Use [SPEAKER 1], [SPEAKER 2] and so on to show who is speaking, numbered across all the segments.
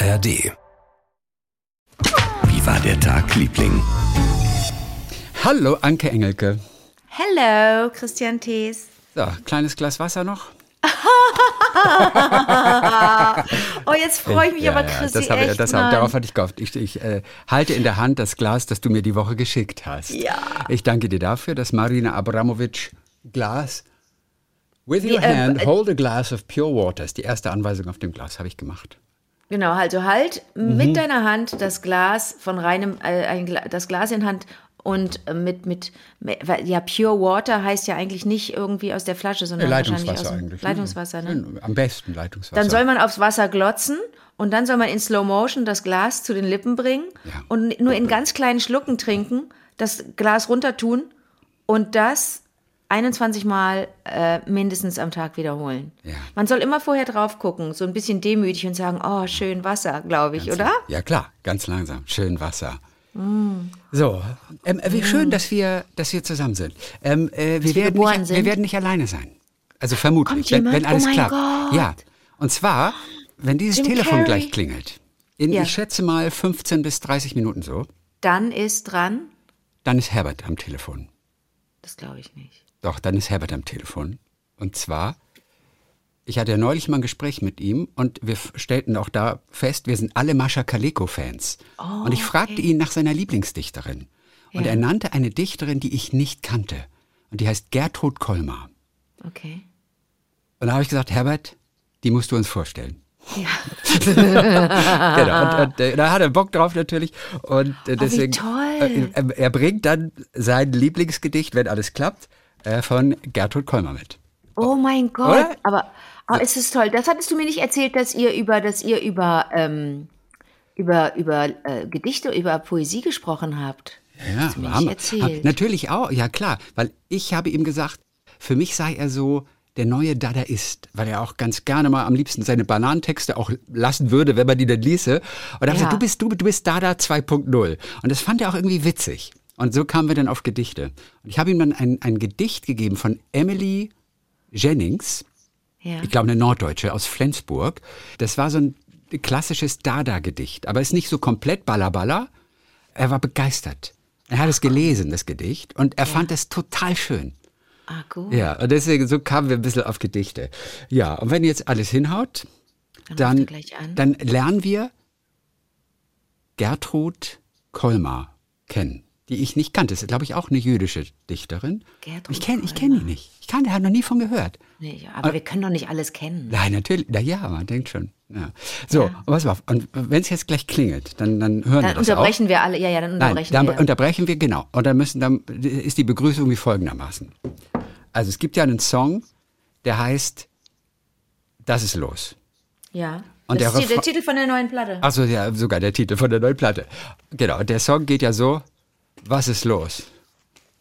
[SPEAKER 1] ARD. Wie war der Tag, Liebling?
[SPEAKER 2] Hallo, Anke Engelke.
[SPEAKER 3] Hello, Christian Thees.
[SPEAKER 2] So, kleines Glas Wasser noch?
[SPEAKER 3] oh, jetzt freue ich mich
[SPEAKER 2] ja,
[SPEAKER 3] aber,
[SPEAKER 2] ja,
[SPEAKER 3] Christi,
[SPEAKER 2] das habe,
[SPEAKER 3] echt,
[SPEAKER 2] das habe, Darauf hatte ich gehofft. Ich, ich äh, halte in der Hand das Glas, das du mir die Woche geschickt hast.
[SPEAKER 3] Ja.
[SPEAKER 2] Ich danke dir dafür, das Marina Abramovic Glas. With your
[SPEAKER 3] äh,
[SPEAKER 2] hand,
[SPEAKER 3] äh,
[SPEAKER 2] hold a glass of pure water. Ist die erste Anweisung auf dem Glas, habe ich gemacht.
[SPEAKER 3] Genau, also halt
[SPEAKER 2] Mhm.
[SPEAKER 3] mit deiner Hand das Glas von reinem, äh, ein das Glas in Hand und äh, mit, mit, ja, Pure Water heißt ja eigentlich nicht irgendwie aus der Flasche, sondern wahrscheinlich aus
[SPEAKER 2] Leitungswasser eigentlich.
[SPEAKER 3] Leitungswasser, ne?
[SPEAKER 2] Schön, Am besten Leitungswasser.
[SPEAKER 3] Dann soll man aufs Wasser glotzen und dann soll man in Slow Motion das Glas zu den Lippen bringen
[SPEAKER 2] Ja.
[SPEAKER 3] und nur in ganz kleinen Schlucken trinken, das Glas runter tun und das 21 Mal äh, mindestens am Tag wiederholen.
[SPEAKER 2] Ja.
[SPEAKER 3] Man soll immer vorher drauf gucken, so ein bisschen demütig und sagen, oh, schön Wasser, glaube ich, oder?
[SPEAKER 2] Ja, klar, ganz langsam. Schön Wasser.
[SPEAKER 3] Mm.
[SPEAKER 2] So, ähm, wie schön, dass wir, dass wir zusammen sind. Ähm, äh, wir,
[SPEAKER 3] wir
[SPEAKER 2] werden
[SPEAKER 3] geboren
[SPEAKER 2] nicht, wir
[SPEAKER 3] sind.
[SPEAKER 2] werden nicht alleine sein. Also vermutlich, wenn, wenn alles
[SPEAKER 3] Oh
[SPEAKER 2] klappt.
[SPEAKER 3] Gott.
[SPEAKER 2] Ja, und zwar, wenn dieses
[SPEAKER 3] Jim
[SPEAKER 2] Telefon
[SPEAKER 3] Carrey.
[SPEAKER 2] gleich klingelt, in,
[SPEAKER 3] Ja.
[SPEAKER 2] ich schätze mal 15 bis 30 Minuten so,
[SPEAKER 3] Dann ist dran,
[SPEAKER 2] dann ist Herbert am Telefon.
[SPEAKER 3] das glaube ich nicht.
[SPEAKER 2] Doch, dann ist Herbert am Telefon. Und zwar, ich hatte ja neulich mal ein Gespräch mit ihm und wir stellten auch da fest, wir sind alle Mascha Kaleko-Fans. und ich fragte ihn nach seiner Lieblingsdichterin. Und
[SPEAKER 3] Oh, Ja.
[SPEAKER 2] er nannte eine Dichterin, die ich nicht kannte. Und die heißt Gertrud Kolmar.
[SPEAKER 3] Okay.
[SPEAKER 2] Und da habe ich gesagt, Herbert, die musst du uns vorstellen.
[SPEAKER 3] Ja.
[SPEAKER 2] genau. Und, und äh, da hat er Bock drauf natürlich. Und äh, deswegen,
[SPEAKER 3] toll.
[SPEAKER 2] Äh, er bringt dann sein Lieblingsgedicht, wenn alles klappt, äh, von Gertrud Kolmar mit.
[SPEAKER 3] Oh mein Gott,
[SPEAKER 2] Oder?
[SPEAKER 3] aber oh, es ist toll. Das hattest du mir nicht erzählt, dass ihr über, dass ihr über, ähm, über, über äh, Gedichte, über Poesie gesprochen habt.
[SPEAKER 2] Ja, haben
[SPEAKER 3] nicht.
[SPEAKER 2] Hab- Natürlich auch, ja klar, weil ich habe ihm gesagt, für mich sei er so der neue Dadaist, weil er auch ganz gerne mal am liebsten seine Bananentexte auch lassen würde, wenn man die dann ließe. Und da ich
[SPEAKER 3] Ja.
[SPEAKER 2] gesagt, du bist, du, du bist Dada 2.0. Und das fand er auch irgendwie witzig. Und so kamen wir dann auf Gedichte. Und ich habe ihm dann ein, ein Gedicht gegeben von Emily Jennings,
[SPEAKER 3] Ja.
[SPEAKER 2] ich glaube eine Norddeutsche aus Flensburg. Das war so ein klassisches Dada-Gedicht, aber ist nicht so komplett ballerballer. Er war begeistert. Er hat es gelesen, das Gedicht, und er fand es total schön.
[SPEAKER 3] Ah, gut.
[SPEAKER 2] Ja, und deswegen, so kamen wir ein bisschen auf Gedichte. Ja, und wenn jetzt alles hinhaut,
[SPEAKER 3] Dann,
[SPEAKER 2] dann, dann lernen wir Gertrud Kolmar kennen, die ich nicht kannte. Das ist, glaube ich, auch eine jüdische Dichterin.
[SPEAKER 3] Gertrud
[SPEAKER 2] ich kenne ich kenn die nicht. Ich kann, habe noch nie von gehört.
[SPEAKER 3] nee, aber wir können doch nicht alles kennen.
[SPEAKER 2] Nein, natürlich. Na ja, man denkt schon. Ja. So, und pass mal auf. Und wenn es jetzt gleich klingelt, dann, dann hören wir
[SPEAKER 3] Dann
[SPEAKER 2] das
[SPEAKER 3] unterbrechen wir alle. Ja, ja, dann
[SPEAKER 2] Nein,
[SPEAKER 3] unterbrechen
[SPEAKER 2] dann
[SPEAKER 3] wir.
[SPEAKER 2] unterbrechen wir, genau. Und dann müssen, dann ist die Begrüßung wie folgendermaßen. Also es gibt ja einen Song, der heißt Das ist los.
[SPEAKER 3] ja.
[SPEAKER 2] Und
[SPEAKER 3] das
[SPEAKER 2] der
[SPEAKER 3] ist der Titel von der neuen Platte.
[SPEAKER 2] Achso, ja, sogar der Titel von der neuen Platte. Genau, und der Song geht ja so, was ist los?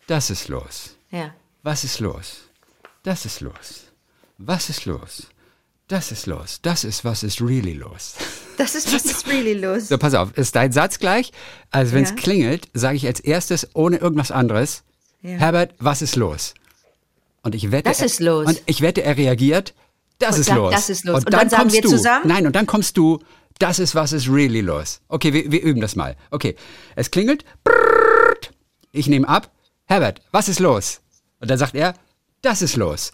[SPEAKER 2] Das ist los.
[SPEAKER 3] Ja.
[SPEAKER 2] Was ist los? Das ist los. Was ist los? Das ist los. Das ist, was ist really los.
[SPEAKER 3] Das ist, was ist really los?
[SPEAKER 2] So, pass auf, ist dein Satz gleich? Also, wenn es
[SPEAKER 3] Ja.
[SPEAKER 2] klingelt, sage ich als erstes, ohne irgendwas anderes,
[SPEAKER 3] Ja.
[SPEAKER 2] Herbert, was ist los? Und ich wette,
[SPEAKER 3] Das ist los.
[SPEAKER 2] Und ich wette, er reagiert, das
[SPEAKER 3] Und
[SPEAKER 2] ist
[SPEAKER 3] dann,
[SPEAKER 2] los.
[SPEAKER 3] das ist los. Und dann sagen
[SPEAKER 2] kommst
[SPEAKER 3] wir
[SPEAKER 2] du.
[SPEAKER 3] zusammen?
[SPEAKER 2] Nein, und dann kommst du, das ist, was ist really los. Okay, wir, wir üben das mal. Okay, es klingelt, brrrt. Ich nehme ab, Herbert, was ist los? Und dann sagt er, das ist los.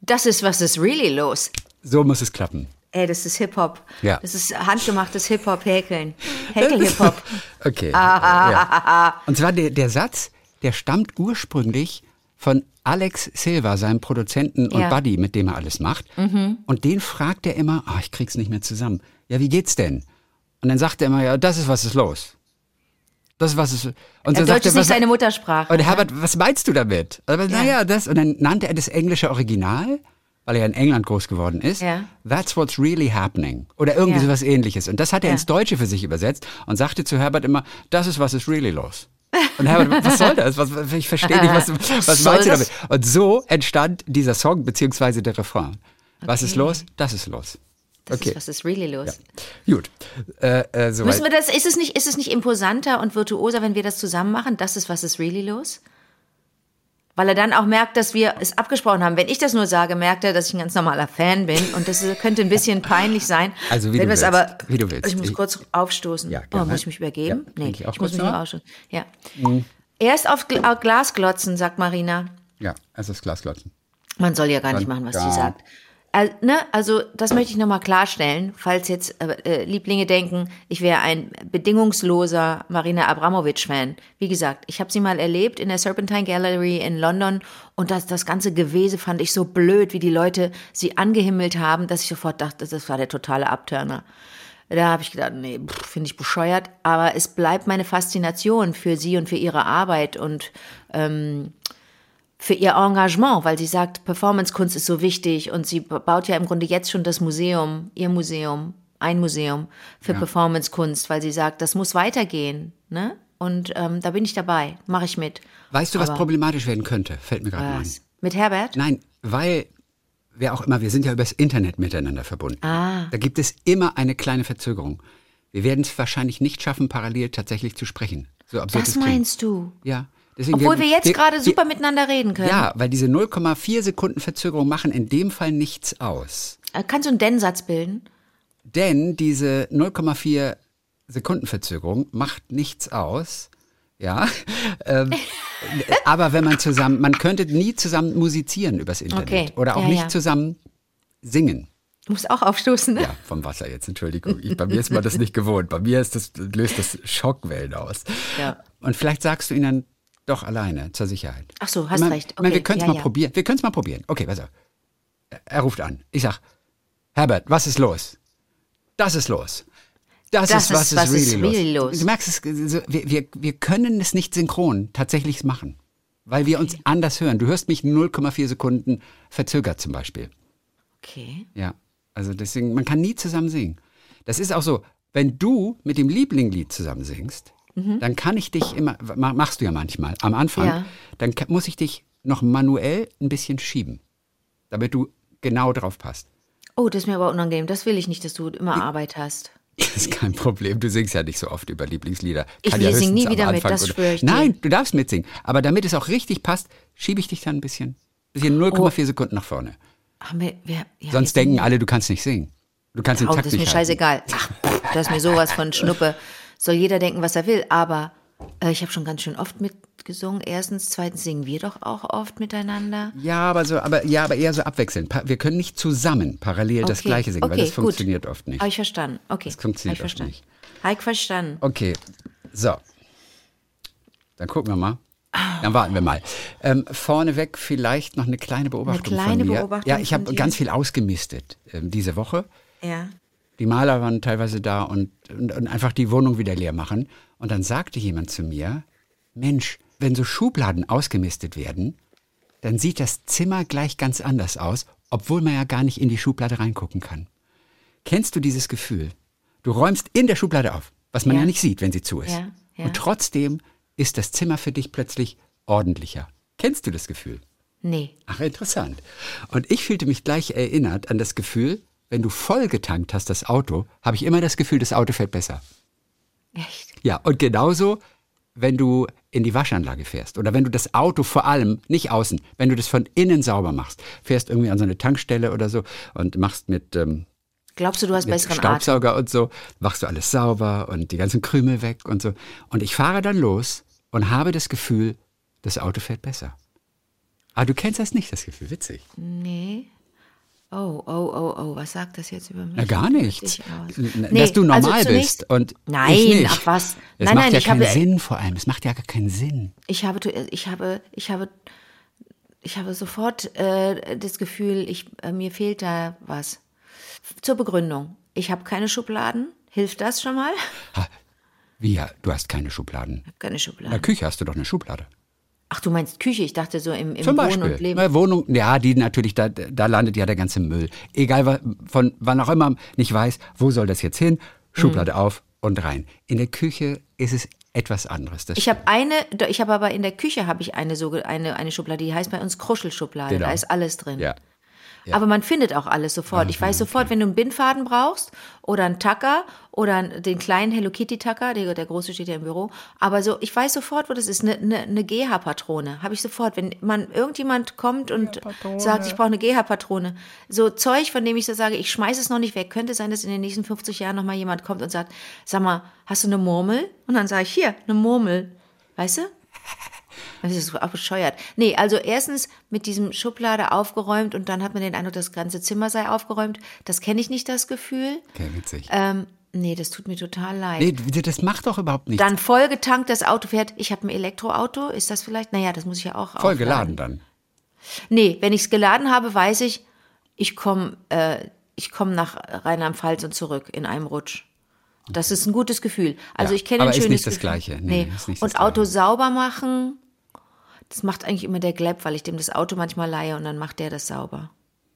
[SPEAKER 3] Das ist, was ist really los?
[SPEAKER 2] So muss es klappen.
[SPEAKER 3] Ey, das ist Hip-Hop.
[SPEAKER 2] Ja.
[SPEAKER 3] Das ist handgemachtes Hip-Hop-Häkeln. Häkel-Hip-Hop.
[SPEAKER 2] Okay. ja. Und zwar der, der Satz, der stammt ursprünglich von Alex Silva, seinem Produzenten und
[SPEAKER 3] Ja.
[SPEAKER 2] Buddy, mit dem er alles macht. Und den fragt er immer, ah, ich krieg's nicht mehr zusammen. Ja, wie geht's denn? Und dann sagt er immer, ja, das ist, was ist los. Das ist, was ist. Und sagt
[SPEAKER 3] Deutsch
[SPEAKER 2] er,
[SPEAKER 3] ist nicht
[SPEAKER 2] was-
[SPEAKER 3] seine Muttersprache.
[SPEAKER 2] Und Herbert, was meinst du damit? Aber
[SPEAKER 3] Ja.
[SPEAKER 2] naja, das. Und dann nannte er das englische Original, weil er in England groß geworden ist.
[SPEAKER 3] Ja.
[SPEAKER 2] That's what's really happening. Oder irgendwie
[SPEAKER 3] Ja.
[SPEAKER 2] sowas ähnliches. Und das hat er
[SPEAKER 3] Ja.
[SPEAKER 2] ins Deutsche für sich übersetzt und sagte zu Herbert immer, das ist, was ist really los. Und Herbert, was soll das? Was, ich verstehe nicht, was, was
[SPEAKER 3] Soll
[SPEAKER 2] meinst du damit? Und so entstand dieser Song, beziehungsweise der Refrain. Was ist
[SPEAKER 3] Okay.
[SPEAKER 2] los? Das ist los.
[SPEAKER 3] Das
[SPEAKER 2] okay.
[SPEAKER 3] ist, was ist really los?
[SPEAKER 2] Gut. Äh, äh, soweit.
[SPEAKER 3] Müssen wir das, ist es, nicht, ist es nicht imposanter und virtuoser, wenn wir das zusammen machen? Das ist, was ist really los? weil er dann auch merkt, dass wir es abgesprochen haben. Wenn ich das nur sage, merkt er, dass ich ein ganz normaler Fan bin und das könnte ein bisschen peinlich sein.
[SPEAKER 2] Also wie
[SPEAKER 3] wenn
[SPEAKER 2] du
[SPEAKER 3] es
[SPEAKER 2] willst.
[SPEAKER 3] aber,
[SPEAKER 2] Wie du willst.
[SPEAKER 3] Ich muss kurz aufstoßen.
[SPEAKER 2] Ja,
[SPEAKER 3] oh, muss ich mich übergeben?
[SPEAKER 2] Ja,
[SPEAKER 3] nee,
[SPEAKER 2] ich auch
[SPEAKER 3] ich muss mich
[SPEAKER 2] noch.
[SPEAKER 3] aufstoßen. Ja. Erst auf Gl Glas glotzen, sagt Marina.
[SPEAKER 2] Ja, also das Glas glotzen.
[SPEAKER 3] Man soll ja gar nicht machen, was sie sagt. Äh, ne? Also das möchte ich nochmal klarstellen, falls jetzt äh, äh, Lieblinge denken, ich wäre ein bedingungsloser Marina Abramovic-Fan. Wie gesagt, ich habe sie mal erlebt in der Serpentine Gallery in London und das, das ganze Gewese fand ich so blöd, wie die Leute sie angehimmelt haben, dass ich sofort dachte, das war der totale Abturner. Da habe ich gedacht, nee, finde ich bescheuert. Aber es bleibt meine Faszination für sie und für ihre Arbeit und für ihr Engagement, weil sie sagt, Performancekunst ist so wichtig und sie baut ja im Grunde jetzt schon das Museum, ihr Museum, ein Museum für Performancekunst, weil sie sagt, das muss weitergehen, ne? Und ähm, da bin ich dabei, mache ich mit.
[SPEAKER 2] Weißt du, was
[SPEAKER 3] Aber-
[SPEAKER 2] problematisch werden könnte? Fällt mir gerade ein.
[SPEAKER 3] Was? Mit Herbert?
[SPEAKER 2] Nein, weil wer auch immer, wir sind ja übers Internet miteinander verbunden.
[SPEAKER 3] Ah.
[SPEAKER 2] Da gibt es immer eine kleine Verzögerung. Wir werden es wahrscheinlich nicht schaffen, parallel tatsächlich zu sprechen. So absurd
[SPEAKER 3] Das
[SPEAKER 2] es klingt.
[SPEAKER 3] meinst du?
[SPEAKER 2] Ja. Deswegen,
[SPEAKER 3] Obwohl wir jetzt gerade super miteinander reden können.
[SPEAKER 2] Ja, weil diese 0,4 Sekunden Verzögerung machen in dem Fall nichts aus.
[SPEAKER 3] Äh, Kannst du einen Denn-Satz bilden?
[SPEAKER 2] Denn diese 0,4 Sekunden Verzögerung macht nichts aus. Ja, ähm, aber wenn man zusammen, man könnte nie zusammen musizieren übers Internet
[SPEAKER 3] Okay,
[SPEAKER 2] oder auch
[SPEAKER 3] ja,
[SPEAKER 2] nicht
[SPEAKER 3] ja.
[SPEAKER 2] zusammen singen.
[SPEAKER 3] Du musst auch aufstoßen, ne?
[SPEAKER 2] Ja, vom Wasser jetzt, Entschuldigung. Ich, bei mir ist man das nicht gewohnt. Bei mir ist das, löst das Schockwellen aus.
[SPEAKER 3] Ja.
[SPEAKER 2] Und vielleicht sagst du ihn dann doch alleine, zur Sicherheit.
[SPEAKER 3] Ach so, hast
[SPEAKER 2] Ich mein,
[SPEAKER 3] recht.
[SPEAKER 2] ich mein, wir
[SPEAKER 3] Okay,
[SPEAKER 2] können es
[SPEAKER 3] ja,
[SPEAKER 2] mal
[SPEAKER 3] ja.
[SPEAKER 2] probieren. Wir können es mal probieren. Okay, pass auf. Er ruft an. Ich sag, Herbert, was ist los? Das ist los. Das,
[SPEAKER 3] Das
[SPEAKER 2] ist, was
[SPEAKER 3] ist-
[SPEAKER 2] ist,
[SPEAKER 3] was
[SPEAKER 2] really,
[SPEAKER 4] ist
[SPEAKER 3] really
[SPEAKER 2] los.
[SPEAKER 3] los.
[SPEAKER 2] Du merkst, es, wir, wir, wir können es nicht synchron tatsächlich machen, weil wir uns anders hören. Du hörst mich 0,4 Sekunden verzögert zum Beispiel.
[SPEAKER 3] Okay.
[SPEAKER 2] Ja, also deswegen, man kann nie zusammen singen. Das ist auch so, wenn du mit dem Lieblingslied zusammen singst, dann kann ich dich immer, ma- machst du ja manchmal am Anfang,
[SPEAKER 3] Ja.
[SPEAKER 2] dann muss ich dich noch manuell ein bisschen schieben, damit du genau drauf passt.
[SPEAKER 3] Oh, das ist mir aber unangenehm. Das will ich nicht, dass du immer Arbeit hast.
[SPEAKER 2] Das ist kein Problem. Du singst ja nicht so oft über Lieblingslieder.
[SPEAKER 3] Ich
[SPEAKER 2] Kann ja
[SPEAKER 3] sing nie wieder mit, das schwöre ich dir.
[SPEAKER 2] Nein, du darfst mitsingen. Aber damit es auch richtig passt, schiebe ich dich dann ein bisschen, bisschen 0,4
[SPEAKER 3] Oh.
[SPEAKER 2] Sekunden nach vorne.
[SPEAKER 3] Wir, wir, ja,
[SPEAKER 2] Sonst denken
[SPEAKER 3] singen-
[SPEAKER 2] alle, du kannst nicht singen. Du kannst den
[SPEAKER 3] Oh,
[SPEAKER 2] Takt
[SPEAKER 3] das ist mir
[SPEAKER 2] halten.
[SPEAKER 3] scheißegal. Ach, das ist mir sowas von Schnuppe. Soll jeder denken, was er will. Aber äh, ich habe schon ganz schön oft mitgesungen. Erstens, zweitens singen wir doch auch oft miteinander.
[SPEAKER 2] Ja, aber so, aber ja, aber eher so abwechselnd. Pa- Wir können nicht zusammen parallel das
[SPEAKER 3] Okay,
[SPEAKER 2] Gleiche singen, weil
[SPEAKER 3] okay,
[SPEAKER 2] das
[SPEAKER 3] gut.
[SPEAKER 2] funktioniert oft nicht.
[SPEAKER 3] Habe ich verstanden. Okay.
[SPEAKER 2] Das funktioniert oft
[SPEAKER 3] verstanden.
[SPEAKER 2] nicht.
[SPEAKER 3] Ich verstanden.
[SPEAKER 2] Okay, so. Dann gucken wir mal. Dann warten wir mal. Ähm, vorneweg vielleicht noch eine kleine Beobachtung
[SPEAKER 3] kleine
[SPEAKER 2] von mir.
[SPEAKER 3] Beobachtung
[SPEAKER 2] ja, ich habe ganz viel ausgemistet ähm, diese Woche.
[SPEAKER 3] Ja.
[SPEAKER 2] Die Maler waren teilweise da und, und, und einfach die Wohnung wieder leer machen. Und dann sagte jemand zu mir, Mensch, wenn so Schubladen ausgemistet werden, dann sieht das Zimmer gleich ganz anders aus, obwohl man ja gar nicht in die Schublade reingucken kann. Kennst du dieses Gefühl? Du räumst in der Schublade auf, was man ja,
[SPEAKER 3] Ja.
[SPEAKER 2] nicht sieht, wenn sie zu ist.
[SPEAKER 3] Ja, ja.
[SPEAKER 2] Und trotzdem ist das Zimmer für dich plötzlich ordentlicher. Kennst du das Gefühl?
[SPEAKER 3] Nee.
[SPEAKER 2] Ach, interessant. Und ich fühlte mich gleich erinnert an das Gefühl, wenn du voll getankt hast, das Auto, habe ich immer das Gefühl, das Auto fährt besser.
[SPEAKER 3] Echt?
[SPEAKER 2] Ja, und genauso, wenn du in die Waschanlage fährst oder wenn du das Auto vor allem, nicht außen, wenn du das von innen sauber machst, fährst irgendwie an so eine Tankstelle oder so und machst mit, ähm,
[SPEAKER 3] Glaubst du, du hast
[SPEAKER 2] mit
[SPEAKER 3] besseren Atem?
[SPEAKER 2] Staubsauger und so, machst du alles sauber und die ganzen Krümel weg und so. Und ich fahre dann los und habe das Gefühl, das Auto fährt besser. Aber du kennst das nicht, das Gefühl, witzig.
[SPEAKER 3] Nee. Oh, oh, oh, oh, was sagt das jetzt über mich?
[SPEAKER 2] Na, gar nichts.
[SPEAKER 3] Nee,
[SPEAKER 2] Dass du normal
[SPEAKER 3] also zunächst-
[SPEAKER 2] bist und
[SPEAKER 3] Nein,
[SPEAKER 2] ich nicht.
[SPEAKER 3] ach was.
[SPEAKER 2] Es
[SPEAKER 3] Nein,
[SPEAKER 2] macht
[SPEAKER 3] nein,
[SPEAKER 2] ja
[SPEAKER 3] ich
[SPEAKER 2] keinen
[SPEAKER 3] habe-
[SPEAKER 2] Sinn vor allem. Es macht ja gar keinen Sinn.
[SPEAKER 3] Ich habe, ich habe, ich habe, ich habe sofort äh, das Gefühl, ich, äh, mir fehlt da was. Zur Begründung. Ich habe keine Schubladen. Hilft das schon mal? Ich
[SPEAKER 2] Ha, Wie ja, du hast keine Schubladen.
[SPEAKER 3] habe keine
[SPEAKER 2] In der
[SPEAKER 3] Schubladen.
[SPEAKER 2] Küche hast du doch eine Schublade.
[SPEAKER 3] Ach, du meinst Küche? Ich dachte so im, im
[SPEAKER 2] Zum
[SPEAKER 3] Wohnen
[SPEAKER 2] Beispiel.
[SPEAKER 3] und Leben.
[SPEAKER 2] Na, Wohnung, ja, die natürlich, da, da landet ja der ganze Müll. Egal von wann auch immer nicht weiß, wo soll das jetzt hin, Schublade
[SPEAKER 3] Mhm.
[SPEAKER 2] auf und rein. In der Küche ist es etwas anderes.
[SPEAKER 3] Ich habe eine, ich habe aber in der Küche habe ich eine so eine eine Schublade, die heißt bei uns Kruschelschublade.
[SPEAKER 2] Genau.
[SPEAKER 3] Da ist alles drin.
[SPEAKER 2] Ja.
[SPEAKER 3] Aber man findet auch alles sofort. Ich weiß sofort, wenn du einen Bindfaden brauchst oder einen Tacker oder den kleinen Hello Kitty Tacker, der, der große steht ja im Büro. Aber so, ich weiß sofort, wo das ist. Eine, eine, eine GH-Patrone habe ich sofort. Wenn man irgendjemand kommt und sagt, ich brauche eine GH-Patrone. So Zeug, von dem ich so sage, ich schmeiße es noch nicht weg. Könnte sein, dass in den nächsten 50 Jahren nochmal jemand kommt und sagt, sag mal, hast du eine Murmel? Und dann sage ich, hier, eine Murmel. Weißt du? Das ist auch bescheuert. Nee, also erstens mit diesem Schublade aufgeräumt und dann hat man den Eindruck, das ganze Zimmer sei aufgeräumt. Das kenne ich nicht, das Gefühl.
[SPEAKER 2] Okay, witzig.
[SPEAKER 3] Ähm, nee, das tut mir total leid.
[SPEAKER 2] Nee, das macht doch überhaupt nichts.
[SPEAKER 3] Dann vollgetankt das Auto fährt. Ich habe ein Elektroauto. Ist das vielleicht? Naja, das muss ich ja auch
[SPEAKER 2] Voll
[SPEAKER 3] aufladen.
[SPEAKER 2] geladen dann.
[SPEAKER 3] Nee, wenn ich es geladen habe, weiß ich, ich komme äh, ich komm nach Rheinland-Pfalz und zurück in einem Rutsch. Das ist ein gutes Gefühl. Also
[SPEAKER 2] Ja,
[SPEAKER 3] ich kenne
[SPEAKER 2] aber
[SPEAKER 3] ein
[SPEAKER 2] ist
[SPEAKER 3] schönes
[SPEAKER 2] nicht das
[SPEAKER 3] Gefühl.
[SPEAKER 2] Gleiche. Nee,
[SPEAKER 3] Nee.
[SPEAKER 2] ist nicht das
[SPEAKER 3] und Auto
[SPEAKER 2] Gleiche.
[SPEAKER 3] sauber machen, das macht eigentlich immer der Glepp, weil ich dem das Auto manchmal leihe und dann macht der das sauber.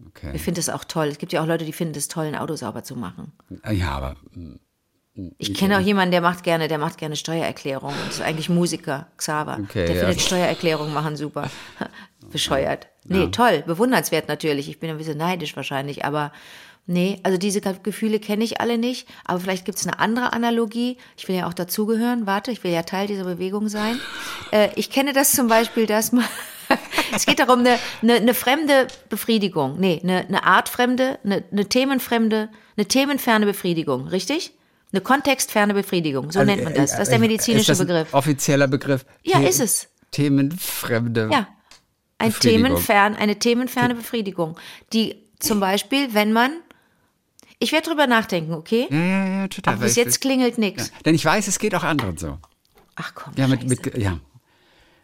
[SPEAKER 2] Okay.
[SPEAKER 3] Ich finde das auch toll. Es gibt ja auch Leute, die finden es toll, ein Auto sauber zu machen.
[SPEAKER 2] Ja, aber mm,
[SPEAKER 3] Ich kenne auch jemanden, der macht gerne, der macht gerne Steuererklärungen. Das ist eigentlich Musiker, Xaver.
[SPEAKER 2] Okay,
[SPEAKER 3] der
[SPEAKER 2] ja.
[SPEAKER 3] findet Steuererklärungen machen super. Bescheuert. Nee, toll, bewundernswert natürlich. Ich bin ein bisschen neidisch wahrscheinlich, aber nee, also diese Gefühle kenne ich alle nicht. Aber vielleicht gibt es eine andere Analogie. Ich will ja auch dazugehören. Warte, ich will ja Teil dieser Bewegung sein. Äh, ich kenne das zum Beispiel, dass man es geht darum, eine, eine, eine fremde Befriedigung. Nee, eine, eine artfremde, eine, eine themenfremde, eine themenferne Befriedigung, richtig? Eine kontextferne Befriedigung, so nennt man das. Das ist der medizinische
[SPEAKER 2] ist das ein
[SPEAKER 3] Begriff.
[SPEAKER 2] Offizieller Begriff.
[SPEAKER 3] Ja,
[SPEAKER 2] The-
[SPEAKER 3] ist es.
[SPEAKER 2] Themenfremde.
[SPEAKER 3] Ja. Ein themenfern, eine themenferne Befriedigung, die zum Beispiel, wenn man, ich werde drüber nachdenken, okay?
[SPEAKER 2] Ja, ja, ja, total.
[SPEAKER 3] Aber bis jetzt klingelt nichts.
[SPEAKER 2] Denn ich weiß, es geht auch anderen so.
[SPEAKER 3] Ach komm,
[SPEAKER 2] Ja, mit, mit, ja.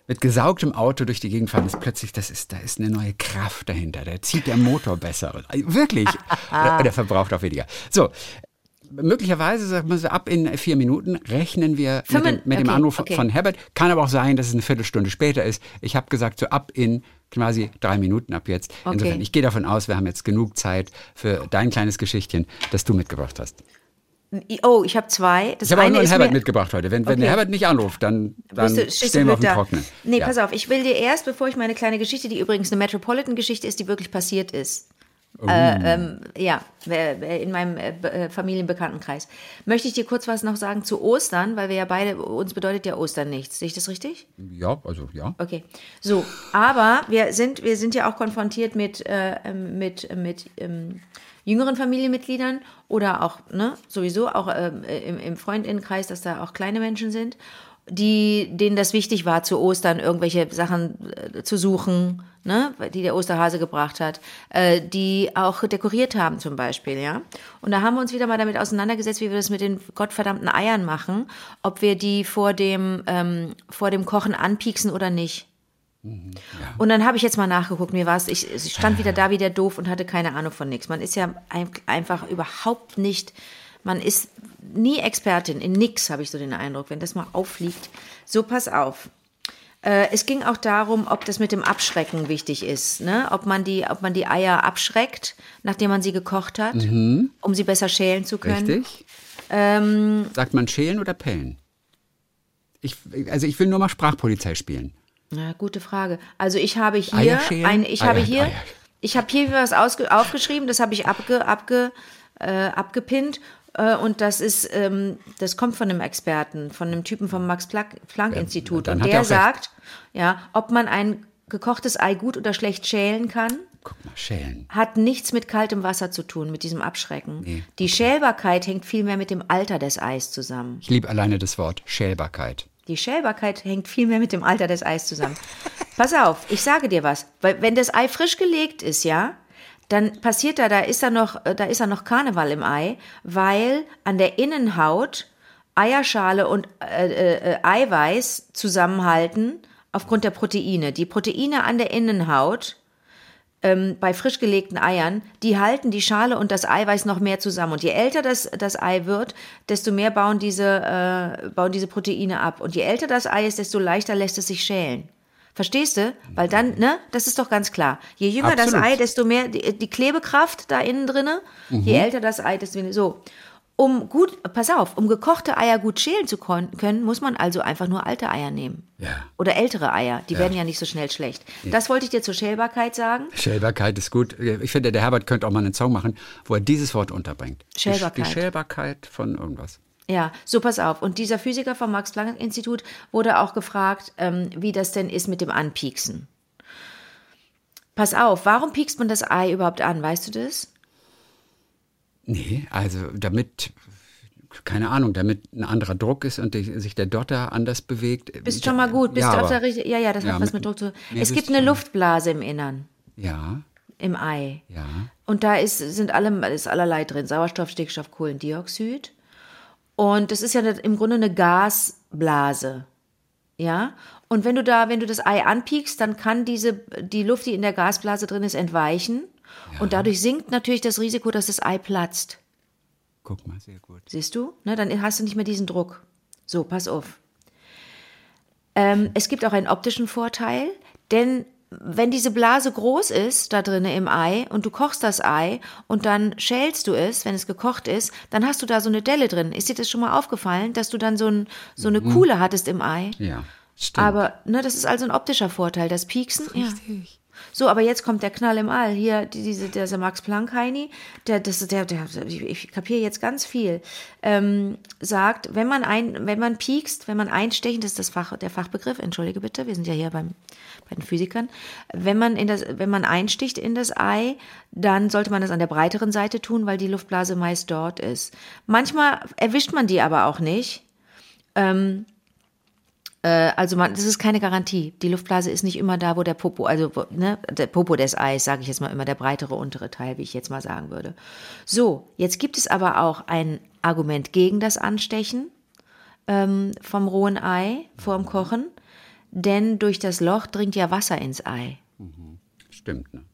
[SPEAKER 2] mit gesaugtem Auto durch die Gegend fahren ist plötzlich, das ist, da ist eine neue Kraft dahinter. Da zieht der Motor besser. Wirklich. der, der verbraucht auch weniger. So. Möglicherweise, sagen wir so, ab in vier Minuten rechnen wir mit dem, mit dem
[SPEAKER 3] okay,
[SPEAKER 2] Anruf
[SPEAKER 3] okay.
[SPEAKER 2] von Herbert. Kann aber auch sein, dass es eine Viertelstunde später ist. Ich habe gesagt, so ab in quasi drei Minuten ab jetzt.
[SPEAKER 3] Okay.
[SPEAKER 2] Insofern, ich gehe davon aus, wir haben jetzt genug Zeit für dein kleines Geschichtchen, das du mitgebracht hast.
[SPEAKER 3] Oh, ich habe zwei. Das
[SPEAKER 2] Ich habe auch nur einen Herbert mitgebracht heute. Wenn, wenn
[SPEAKER 3] Okay.
[SPEAKER 2] der Herbert nicht anruft, dann, dann
[SPEAKER 3] du-
[SPEAKER 2] stehen wir auf dem. Trocknen.
[SPEAKER 3] Nee,
[SPEAKER 2] Ja.
[SPEAKER 3] pass auf, ich will dir erst, bevor ich meine kleine Geschichte, die übrigens eine Metropolitan-Geschichte ist, die wirklich passiert ist.
[SPEAKER 2] Oh.
[SPEAKER 3] Äh, ähm, ja, äh, in meinem äh, äh, Familienbekanntenkreis. Möchte ich dir kurz was noch sagen zu Ostern, weil wir ja beide, uns bedeutet ja Ostern nichts. Sehe ich das richtig?
[SPEAKER 2] Ja, also ja.
[SPEAKER 3] Okay, so, aber wir sind, wir sind ja auch konfrontiert mit, äh, ähm, mit, mit ähm, jüngeren Familienmitgliedern oder auch, ne, sowieso auch ähm, im, im Freundinnenkreis, dass da auch kleine Menschen sind, die, denen das wichtig war, zu Ostern irgendwelche Sachen äh, zu suchen, ne, die der Osterhase gebracht hat, äh, die auch dekoriert haben zum Beispiel, ja. Und da haben wir uns wieder mal damit auseinandergesetzt, wie wir das mit den gottverdammten Eiern machen, ob wir die vor dem, ähm, vor dem Kochen anpieksen oder nicht. Und dann habe ich jetzt mal nachgeguckt, mir war es, ich, ich stand wieder da wie der doof und hatte keine Ahnung von nichts. Man ist ja ein, einfach überhaupt nicht, man ist nie Expertin in nix, habe ich so den Eindruck, wenn das mal auffliegt. So, pass auf. Äh, es ging auch darum, ob das mit dem Abschrecken wichtig ist, ne? Ob man die, ob man die Eier abschreckt, nachdem man sie gekocht hat, um sie besser schälen zu können.
[SPEAKER 2] Richtig?
[SPEAKER 3] Ähm,
[SPEAKER 2] Sagt man schälen oder pellen? Ich, also ich will nur mal Sprachpolizei spielen.
[SPEAKER 3] Na, gute Frage. Also ich habe hier ein, ich
[SPEAKER 2] Eier-
[SPEAKER 3] habe hier,
[SPEAKER 2] Eier.
[SPEAKER 3] ich habe hier was aufgeschrieben, das habe ich abge, abge, äh, abgepinnt. Äh, und das ist, ähm, das kommt von einem Experten, von einem Typen vom Max-Planck-Institut.
[SPEAKER 2] dann
[SPEAKER 3] und
[SPEAKER 2] er
[SPEAKER 3] der sagt, ja, ob man ein gekochtes Ei gut oder schlecht schälen kann,
[SPEAKER 2] Guck mal, schälen.
[SPEAKER 3] hat nichts mit kaltem Wasser zu tun, mit diesem Abschrecken.
[SPEAKER 2] Nee,
[SPEAKER 3] Die Schälbarkeit hängt vielmehr mit dem Alter des Eis zusammen.
[SPEAKER 2] Ich liebe alleine das Wort Schälbarkeit.
[SPEAKER 3] Die Schälbarkeit hängt vielmehr mit dem Alter des Eis zusammen. Pass auf, ich sage dir was. Weil wenn das Ei frisch gelegt ist, ja, dann passiert da, da ist da noch, äh, da ist da noch Karneval im Ei, weil an der Innenhaut Eierschale und äh, äh, Eiweiß zusammenhalten aufgrund der Proteine. Die Proteine an der Innenhaut ähm, bei frisch gelegten Eiern, die halten die Schale und das Eiweiß noch mehr zusammen. Und je älter das, das Ei wird, desto mehr bauen diese, äh, bauen diese Proteine ab. Und je älter das Ei ist, desto leichter lässt es sich schälen. Verstehst du? Weil dann, ne, das ist doch ganz klar. Je jünger das
[SPEAKER 2] Absolut.
[SPEAKER 3] Ei, desto mehr die, die Klebekraft da innen drinne. Je älter das Ei, desto weniger. So. Um gut, pass auf, um gekochte Eier gut schälen zu können, muss man also einfach nur alte Eier nehmen.
[SPEAKER 2] Ja.
[SPEAKER 3] Oder ältere Eier, die werden ja nicht so schnell schlecht. Das wollte ich dir zur Schälbarkeit sagen.
[SPEAKER 2] Schälbarkeit ist gut. Ich finde, der Herbert könnte auch mal einen Song machen, wo er dieses Wort unterbringt. Die Sch-
[SPEAKER 3] Schälbarkeit.
[SPEAKER 2] Die Schälbarkeit von irgendwas.
[SPEAKER 3] Ja, so pass auf. Und dieser Physiker vom Max-Planck-Institut wurde auch gefragt, ähm, wie das denn ist mit dem Anpieksen. Pass auf, warum piekst man das Ei überhaupt an? Weißt du das?
[SPEAKER 2] Nee, also damit, keine Ahnung, damit ein anderer Druck ist und die, sich der Dotter anders bewegt.
[SPEAKER 3] Bist schon mal gut. Bist
[SPEAKER 2] ja,
[SPEAKER 3] du auf der richtigen. Ja, ja, das
[SPEAKER 2] Ja,
[SPEAKER 3] hat was
[SPEAKER 2] mit-
[SPEAKER 3] mit Druck zu tun. Es gibt eine. Luftblase im Innern,
[SPEAKER 2] Ja,
[SPEAKER 3] im Ei.
[SPEAKER 2] ja.
[SPEAKER 3] Und da ist, sind alle, ist allerlei drin. Sauerstoff, Stickstoff, Kohlendioxid. Und das ist ja im Grunde eine Gasblase. Ja? Und wenn du da, wenn du das Ei anpiekst, dann kann diese, die Luft, die in der Gasblase drin ist, entweichen. Und dadurch sinkt natürlich das Risiko, dass das Ei platzt.
[SPEAKER 2] Guck mal, sehr gut.
[SPEAKER 3] Siehst du? Ne, dann hast du nicht mehr diesen Druck. So, pass auf. Ähm, es gibt auch einen optischen Vorteil, denn wenn diese Blase groß ist, da drinnen im Ei, und du kochst das Ei und dann schälst du es, wenn es gekocht ist, dann hast du da so eine Delle drin. Ist dir das schon mal aufgefallen, dass du dann so, ein, so eine Kuhle hattest im Ei?
[SPEAKER 2] Ja, stimmt.
[SPEAKER 3] Aber ne, das ist also ein optischer Vorteil, das Pieksen.
[SPEAKER 2] Richtig.
[SPEAKER 3] So, aber jetzt kommt der Knall im All. Hier, die- diese, dieser Max Planck Heini, der, das, der, der, ich, ich kapiere jetzt ganz viel, ähm, sagt, wenn man ein, wenn man piekst, wenn man einstechen, das ist das Fach, der Fachbegriff, entschuldige bitte, wir sind ja hier beim, bei den Physikern, wenn man in das, wenn man einsticht in das Ei, dann sollte man das an der breiteren Seite tun, weil die Luftblase meist dort ist. Manchmal erwischt man die aber auch nicht. Äh, also man, das ist keine Garantie. Die Luftblase ist nicht immer da, wo der Popo, also ne, der Popo des Eis, sage ich jetzt mal immer, der breitere untere Teil, wie ich jetzt mal sagen würde. So, jetzt gibt es aber auch ein Argument gegen das Anstechen ähm, vom rohen Ei vorm Kochen, denn durch das Loch dringt ja Wasser ins Ei.
[SPEAKER 2] Stimmt, ne?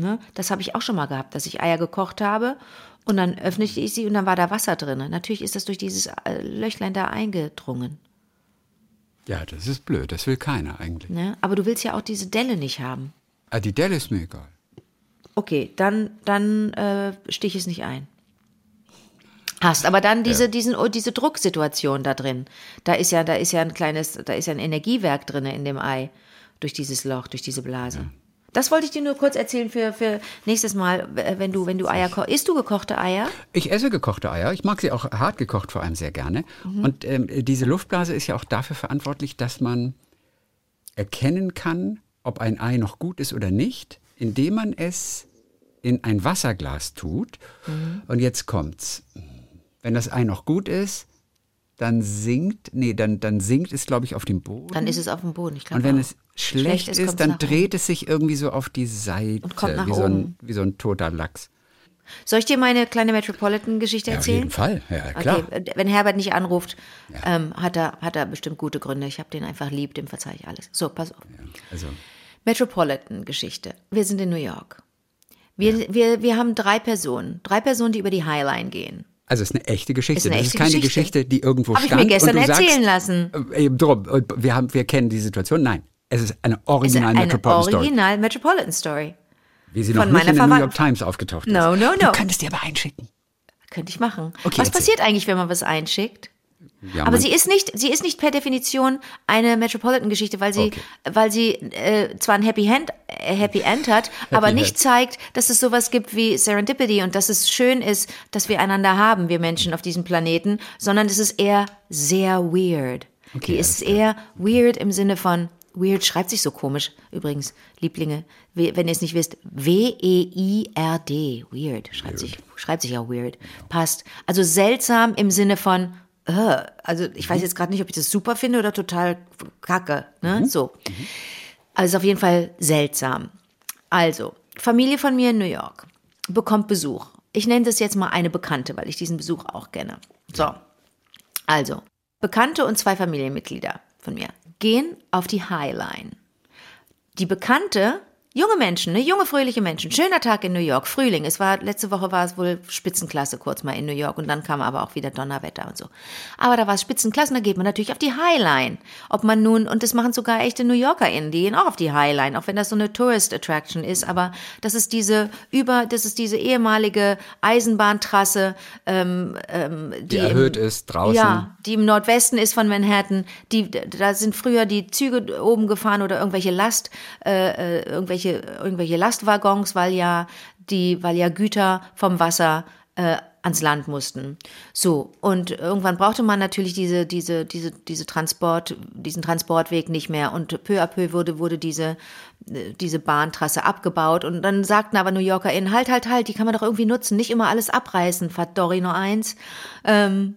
[SPEAKER 3] Ne? Das habe ich auch schon mal gehabt, dass ich Eier gekocht habe und dann öffnete ich sie und dann war da Wasser drin. Natürlich ist das durch dieses äh, Löchlein da eingedrungen.
[SPEAKER 2] Ja, das ist blöd. Das will keiner eigentlich.
[SPEAKER 3] Ne? Aber du willst ja auch diese Delle nicht haben.
[SPEAKER 2] Ah, die Delle ist mir egal.
[SPEAKER 3] Okay, dann, dann äh, stich es nicht ein. Hast aber dann diese, diesen, oh, diese Drucksituation da drin. Da ist ja, da ist ja ein kleines, da ist ja ein Energiewerk drin in dem Ei. Durch dieses Loch, durch diese Blase. Das wollte ich dir nur kurz erzählen für, für nächstes Mal, äh, wenn du, wenn du Eier kochst. Isst du gekochte Eier?
[SPEAKER 2] Ich esse gekochte Eier. Ich mag sie auch hart gekocht vor allem sehr gerne. Und ähm, diese Luftblase ist ja auch dafür verantwortlich, dass man erkennen kann, ob ein Ei noch gut ist oder nicht, indem man es in ein Wasserglas tut. Und jetzt kommt's. Wenn das Ei noch gut ist, dann sinkt, nee, dann, dann sinkt es, glaube ich, auf dem Boden.
[SPEAKER 3] Dann ist es auf dem Boden. Ich glaube
[SPEAKER 2] Und wenn
[SPEAKER 3] auch.
[SPEAKER 2] es schlecht,
[SPEAKER 3] kommt's
[SPEAKER 2] ist, dann
[SPEAKER 3] nach oben.
[SPEAKER 2] dreht es sich irgendwie so auf die Seite,
[SPEAKER 3] Und kommt nach
[SPEAKER 2] wie, so ein,
[SPEAKER 3] oben.
[SPEAKER 2] wie so ein toter Lachs.
[SPEAKER 3] Soll ich dir meine kleine Metropolitan-Geschichte
[SPEAKER 2] Ja, auf
[SPEAKER 3] erzählen?
[SPEAKER 2] jeden Fall, ja klar.
[SPEAKER 3] Okay, äh, wenn Herbert nicht anruft, ähm, hat, er, hat er bestimmt gute Gründe. Ich habe den einfach lieb, dem verzeihe ich alles. So, pass auf.
[SPEAKER 2] Also,
[SPEAKER 3] Metropolitan-Geschichte. Wir sind in New York. Wir, wir, wir haben drei Personen. Drei Personen, die über die Highline gehen.
[SPEAKER 2] also es ist eine echte Geschichte.
[SPEAKER 3] Ist eine
[SPEAKER 2] das
[SPEAKER 3] echte
[SPEAKER 2] ist keine
[SPEAKER 3] Geschichte.
[SPEAKER 2] Geschichte, die irgendwo
[SPEAKER 3] Habe ich
[SPEAKER 2] stand.
[SPEAKER 3] mir gestern erzählen
[SPEAKER 2] sagst,
[SPEAKER 3] lassen.
[SPEAKER 2] Äh, Eben drum. Und Wir, haben, wir kennen die Situation. Nein, es ist eine
[SPEAKER 3] Ist
[SPEAKER 2] original
[SPEAKER 3] eine
[SPEAKER 2] Metropolitan Story.
[SPEAKER 3] Original Metropolitan Story.
[SPEAKER 2] Wie sie
[SPEAKER 3] von
[SPEAKER 2] noch nicht
[SPEAKER 3] meiner
[SPEAKER 2] in der New York Times aufgetaucht ist.
[SPEAKER 3] No, no,
[SPEAKER 2] Du
[SPEAKER 3] no.
[SPEAKER 2] könntest dir aber einschicken.
[SPEAKER 3] Könnte ich machen.
[SPEAKER 2] Okay,
[SPEAKER 3] was
[SPEAKER 2] erzähl.
[SPEAKER 3] passiert eigentlich, wenn man was einschickt?
[SPEAKER 2] Ja,
[SPEAKER 3] Aber sie ist nicht, sie ist nicht per Definition eine Metropolitan-Geschichte, weil sie,
[SPEAKER 2] Okay.
[SPEAKER 3] weil sie äh, zwar ein Happy End, äh, Happy End hat, aber
[SPEAKER 2] End.
[SPEAKER 3] nicht zeigt, dass es sowas gibt wie Serendipity und dass es schön ist, dass wir einander haben, wir Menschen auf diesem Planeten, sondern es ist eher sehr weird.
[SPEAKER 2] Okay,
[SPEAKER 3] Die ist eher weird im Sinne von Weird schreibt sich so komisch. Übrigens, Lieblinge, we- wenn ihr es nicht wisst, W-E-I-R-D. Weird. Schreibt, Sich, schreibt sich ja weird. Passt. Also seltsam im Sinne von, äh, also ich weiß jetzt gerade nicht, ob ich das super finde oder total kacke. Ne? So. Also auf jeden Fall seltsam. Also, Familie von mir in New York bekommt Besuch. Ich nenne das jetzt mal eine Bekannte, weil ich diesen Besuch auch kenne. So. Also, Bekannte und zwei Familienmitglieder von mir gehen auf die Highline. Die Bekannte Junge Menschen, ne? junge, fröhliche Menschen. Schöner Tag in New York, Frühling. Es war, letzte Woche war es wohl Spitzenklasse kurz mal in New York und dann kam aber auch wieder Donnerwetter und so. Aber da war es Spitzenklasse und da geht man natürlich auf die Highline. Ob man nun, und das machen sogar echte New YorkerInnen, die gehen auch auf die Highline, auch wenn das so eine Tourist Attraction ist, aber das ist diese über, das ist diese ehemalige Eisenbahntrasse, ähm, ähm, die,
[SPEAKER 2] Die erhöht
[SPEAKER 3] im,
[SPEAKER 2] ist draußen.
[SPEAKER 3] Ja, die im Nordwesten ist von Manhattan. Die, da sind früher die Züge oben gefahren oder irgendwelche Last, äh, äh, irgendwelche, irgendwelche Lastwaggons, weil ja die, weil ja Güter vom Wasser äh, ans Land mussten. So und irgendwann brauchte man natürlich diese, diese, diese, diese Transport, diesen Transportweg nicht mehr und peu à peu wurde wurde diese diese Bahntrasse abgebaut und dann sagten aber New Yorker in halt halt halt, die kann man doch irgendwie nutzen, nicht immer alles abreißen, Fahrt Dorino 1. Ähm,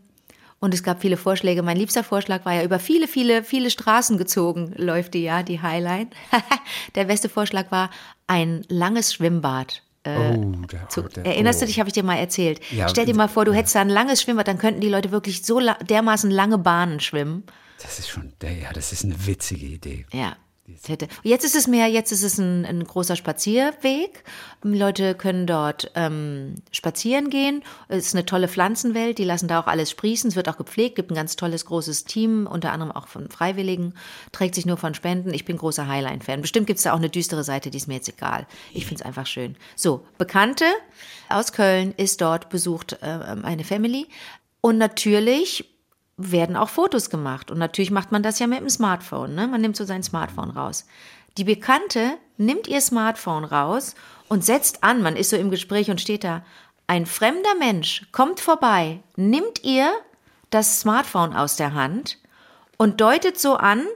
[SPEAKER 3] und es gab viele Vorschläge. Mein liebster Vorschlag war ja über viele, viele, viele Straßen gezogen, läuft die ja, die Highline. Der beste Vorschlag war ein langes Schwimmbad. Äh,
[SPEAKER 2] Oh, der,
[SPEAKER 3] zu,
[SPEAKER 2] der,
[SPEAKER 3] erinnerst
[SPEAKER 2] oh.
[SPEAKER 3] du dich, habe ich dir mal erzählt.
[SPEAKER 2] Ja,
[SPEAKER 3] Stell dir mal vor, du hättest da ein langes Schwimmbad, dann könnten die Leute wirklich so la dermaßen lange Bahnen schwimmen.
[SPEAKER 2] Das ist schon, der, ja, das ist eine witzige Idee.
[SPEAKER 3] Ja. Hätte. Jetzt ist es mehr, jetzt ist es ein, ein großer Spazierweg. Leute können dort ähm, spazieren gehen. Es ist eine tolle Pflanzenwelt, die lassen da auch alles sprießen. Es wird auch gepflegt, gibt ein ganz tolles großes Team, unter anderem auch von Freiwilligen, trägt sich nur von Spenden. Ich bin großer Highline-Fan. Bestimmt gibt es da auch eine düstere Seite, die ist mir jetzt egal. Ich finde es einfach schön. So, Bekannte aus Köln ist dort, besucht äh, eine Family. Und natürlich werden auch Fotos gemacht. Und natürlich macht man das ja mit dem Smartphone. Ne? Man nimmt so sein Smartphone raus. Die Bekannte nimmt ihr Smartphone raus und setzt an, man ist so im Gespräch und steht da, ein fremder Mensch kommt vorbei, nimmt ihr das Smartphone aus der Hand und deutet so an,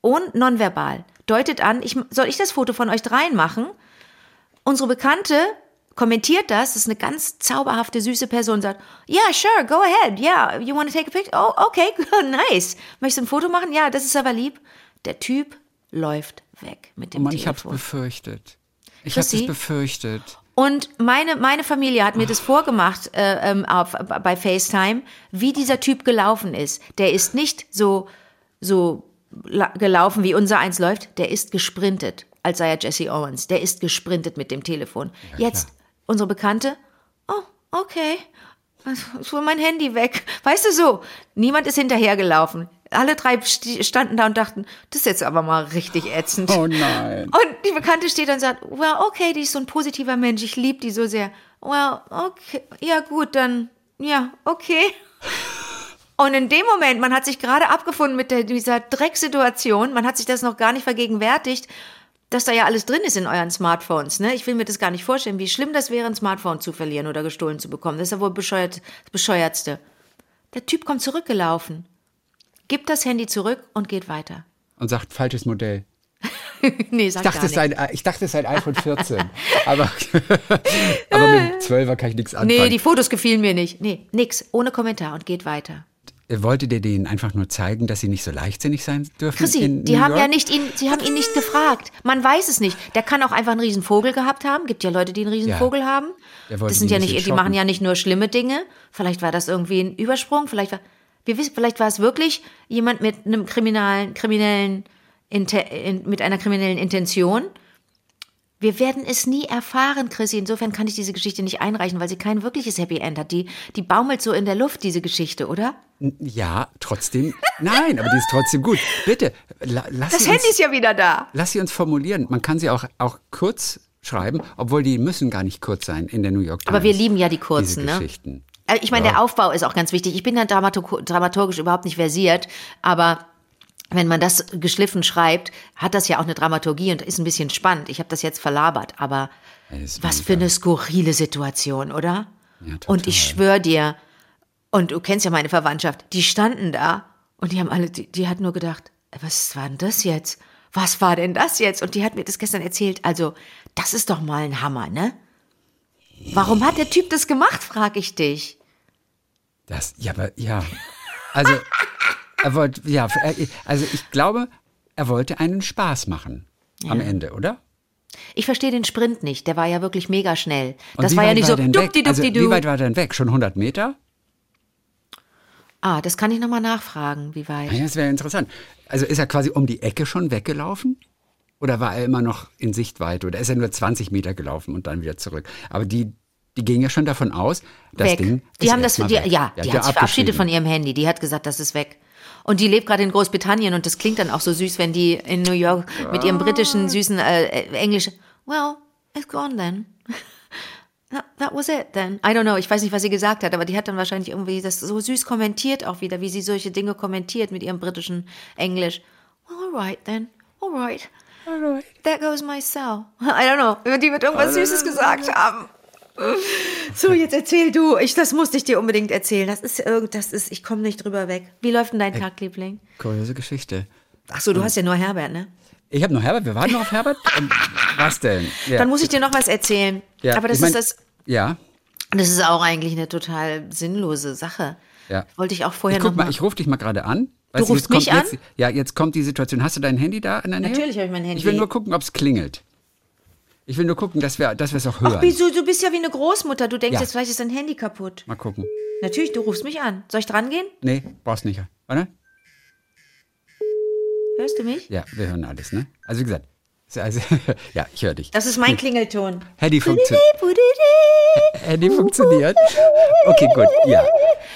[SPEAKER 3] und nonverbal, deutet an, ich, soll ich das Foto von euch dreien machen? Unsere Bekannte kommentiert das, das ist eine ganz zauberhafte, süße Person, sagt, ja, yeah, sure, go ahead, yeah, you want to take a picture? Oh, okay, nice. Möchtest du ein Foto machen? Ja, das ist aber lieb. Der Typ läuft weg mit dem
[SPEAKER 2] Oh Mann, ich hab's
[SPEAKER 3] Telefon.
[SPEAKER 2] befürchtet. Ich hab's
[SPEAKER 3] Chrissy?
[SPEAKER 2] befürchtet.
[SPEAKER 3] Und meine, meine Familie hat mir das vorgemacht äh, ähm, auf, bei FaceTime, wie dieser Typ gelaufen ist. Der ist nicht so, so la- gelaufen, wie unser eins läuft. Der ist gesprintet, als sei er Jesse Owens. Der ist gesprintet mit dem Telefon. Jetzt, unsere Bekannte, oh, okay, ist wohl mein Handy weg. Weißt du so, niemand ist hinterhergelaufen. Alle drei standen da und dachten, das ist jetzt aber mal richtig ätzend.
[SPEAKER 2] Oh nein.
[SPEAKER 3] Und die Bekannte steht dann und sagt, well, okay, die ist so ein positiver Mensch, ich liebe die so sehr. Well, okay, ja gut, dann, ja, okay. Und in dem Moment, man hat sich gerade abgefunden mit der, dieser Drecksituation, man hat sich das noch gar nicht vergegenwärtigt, dass da ja alles drin ist in euren Smartphones. Ne? Ich will mir das gar nicht vorstellen, wie schlimm das wäre, ein Smartphone zu verlieren oder gestohlen zu bekommen. Das ist ja wohl bescheuert, das Bescheuertste. Der Typ kommt zurückgelaufen, gibt das Handy zurück und geht weiter.
[SPEAKER 2] Und sagt, falsches Modell.
[SPEAKER 3] nee,
[SPEAKER 2] Ich
[SPEAKER 3] sag
[SPEAKER 2] dachte,
[SPEAKER 3] gar
[SPEAKER 2] es
[SPEAKER 3] nicht.
[SPEAKER 2] sei ein, ich dachte, es sei ein iPhone 14. aber, aber mit dem 12er kann ich nichts anfangen.
[SPEAKER 3] Nee, die Fotos gefielen mir nicht. Nee, nix. Ohne Kommentar und geht weiter.
[SPEAKER 2] Wolltet ihr denen einfach nur zeigen, dass sie nicht so leichtsinnig sein dürfen?
[SPEAKER 3] Chrissy, die
[SPEAKER 2] New
[SPEAKER 3] haben
[SPEAKER 2] York?
[SPEAKER 3] ja nicht ihn, sie haben ihn nicht gefragt. Man weiß es nicht. Der kann auch einfach einen Riesenvogel gehabt haben. Gibt ja Leute, die einen Riesenvogel haben.
[SPEAKER 2] Der wollte
[SPEAKER 3] Das sind
[SPEAKER 2] die
[SPEAKER 3] ja nicht, die machen ja nicht nur schlimme Dinge. Vielleicht war das irgendwie ein Übersprung. Vielleicht war, wir wissen, vielleicht war es wirklich jemand mit einem kriminalen, kriminellen, in, mit einer kriminellen Intention. Wir werden es nie erfahren, Chrissy. Insofern kann ich diese Geschichte nicht einreichen, weil sie kein wirkliches Happy End hat. Die, die baumelt so in der Luft, diese Geschichte, oder?
[SPEAKER 2] Ja, trotzdem. Nein, aber die ist trotzdem gut. Bitte, la, lass,
[SPEAKER 3] Das
[SPEAKER 2] sie
[SPEAKER 3] Handy
[SPEAKER 2] uns,
[SPEAKER 3] ist ja wieder da.
[SPEAKER 2] lass sie uns formulieren. Man kann sie auch, auch kurz schreiben, obwohl die müssen gar nicht kurz sein in der New York Times.
[SPEAKER 3] Aber wir lieben ja die kurzen,
[SPEAKER 2] diese
[SPEAKER 3] ne?
[SPEAKER 2] Geschichten.
[SPEAKER 3] Äh, Ich meine, der Aufbau ist auch ganz wichtig. Ich bin ja dramaturg dramaturgisch überhaupt nicht versiert, aber wenn man das geschliffen schreibt, hat das ja auch eine Dramaturgie und ist ein bisschen spannend. Ich habe das jetzt verlabert, aber was für eine skurrile Situation, oder?
[SPEAKER 2] Ja,
[SPEAKER 3] und ich schwöre dir, und du kennst ja meine Verwandtschaft, die standen da und die haben alle, die, die hat nur gedacht, "Äh, was war denn das jetzt? Was war denn das jetzt? Und die hat mir das gestern erzählt. Also, das ist doch mal ein Hammer, ne? Warum hat der Typ das gemacht, frag ich dich.
[SPEAKER 2] Das, ja, aber ja. Also, er wollte, ja, also ich glaube, er wollte einen Spaß machen am Ende, oder?
[SPEAKER 3] Ich verstehe den Sprint nicht. Der war ja wirklich mega schnell.
[SPEAKER 2] Und
[SPEAKER 3] das war ja nicht so
[SPEAKER 2] er denn weg?
[SPEAKER 3] dupdi
[SPEAKER 2] also, Wie weit war er denn weg? Schon 100 Meter?
[SPEAKER 3] Ah, das kann ich nochmal nachfragen, wie weit.
[SPEAKER 2] Ja, das wäre interessant. Also ist er quasi um die Ecke schon weggelaufen? Oder war er immer noch in Sichtweite? Oder ist er nur 20 Meter gelaufen und dann wieder zurück? Aber die, die gingen ja schon davon aus, das
[SPEAKER 3] weg.
[SPEAKER 2] Ding
[SPEAKER 3] die
[SPEAKER 2] ist
[SPEAKER 3] haben das, die,
[SPEAKER 2] weg.
[SPEAKER 3] ja, die
[SPEAKER 2] der
[SPEAKER 3] hat sich verabschiedet von ihrem Handy. Die hat gesagt, das ist weg. Und die lebt gerade in Großbritannien und das klingt dann auch so süß, wenn die in New York mit ihrem britischen, süßen äh, Englisch. Well, it's gone then. That, that was it then. I don't know, ich weiß nicht, was sie gesagt hat, aber die hat dann wahrscheinlich irgendwie das so süß kommentiert auch wieder, wie sie solche Dinge kommentiert mit ihrem britischen Englisch. Well, all right then. All right. There goes my cell. I don't know. Die wird irgendwas Süßes gesagt haben. So, jetzt erzähl du. Ich, das musste ich dir unbedingt erzählen. Das ist irgend, das ist, ich komme nicht drüber weg. Wie läuft denn dein Tag, Liebling?
[SPEAKER 2] Kuriose Geschichte.
[SPEAKER 3] Ach so, du hast ja nur Herbert, ne?
[SPEAKER 2] Ich habe noch Herbert, wir warten noch auf Herbert. Ähm, was denn? Ja.
[SPEAKER 3] Dann muss ich dir noch was erzählen.
[SPEAKER 2] ja,
[SPEAKER 3] Aber das
[SPEAKER 2] ich mein,
[SPEAKER 3] ist das,
[SPEAKER 2] Ja,
[SPEAKER 3] das ist auch eigentlich eine total sinnlose Sache.
[SPEAKER 2] ja.
[SPEAKER 3] Wollte ich auch vorher
[SPEAKER 2] ich
[SPEAKER 3] noch
[SPEAKER 2] guck mal,
[SPEAKER 3] mal.
[SPEAKER 2] ich rufe dich mal gerade an. Weißt
[SPEAKER 3] rufst
[SPEAKER 2] jetzt kommt
[SPEAKER 3] mich an?
[SPEAKER 2] Jetzt, ja, jetzt kommt die Situation. Hast du dein Handy da in der Nähe?
[SPEAKER 3] Natürlich habe ich mein Handy.
[SPEAKER 2] Ich will nur gucken, ob es klingelt. Ich will nur gucken, dass wir dass wir es auch hören.
[SPEAKER 3] Ach, wieso? Du bist ja wie eine Großmutter. Du denkst
[SPEAKER 2] Ja.
[SPEAKER 3] jetzt, vielleicht ist dein Handy kaputt.
[SPEAKER 2] Mal gucken.
[SPEAKER 3] Natürlich, du rufst mich an. Soll ich dran gehen?
[SPEAKER 2] Nee, brauchst nicht. Warte.
[SPEAKER 3] Hörst du mich?
[SPEAKER 2] Ja, wir hören alles, ne? Also wie gesagt, also, ja, ich höre dich.
[SPEAKER 3] Das ist mein Klingelton.
[SPEAKER 2] Handy, funktio Handy funktioniert. Okay, gut, ja.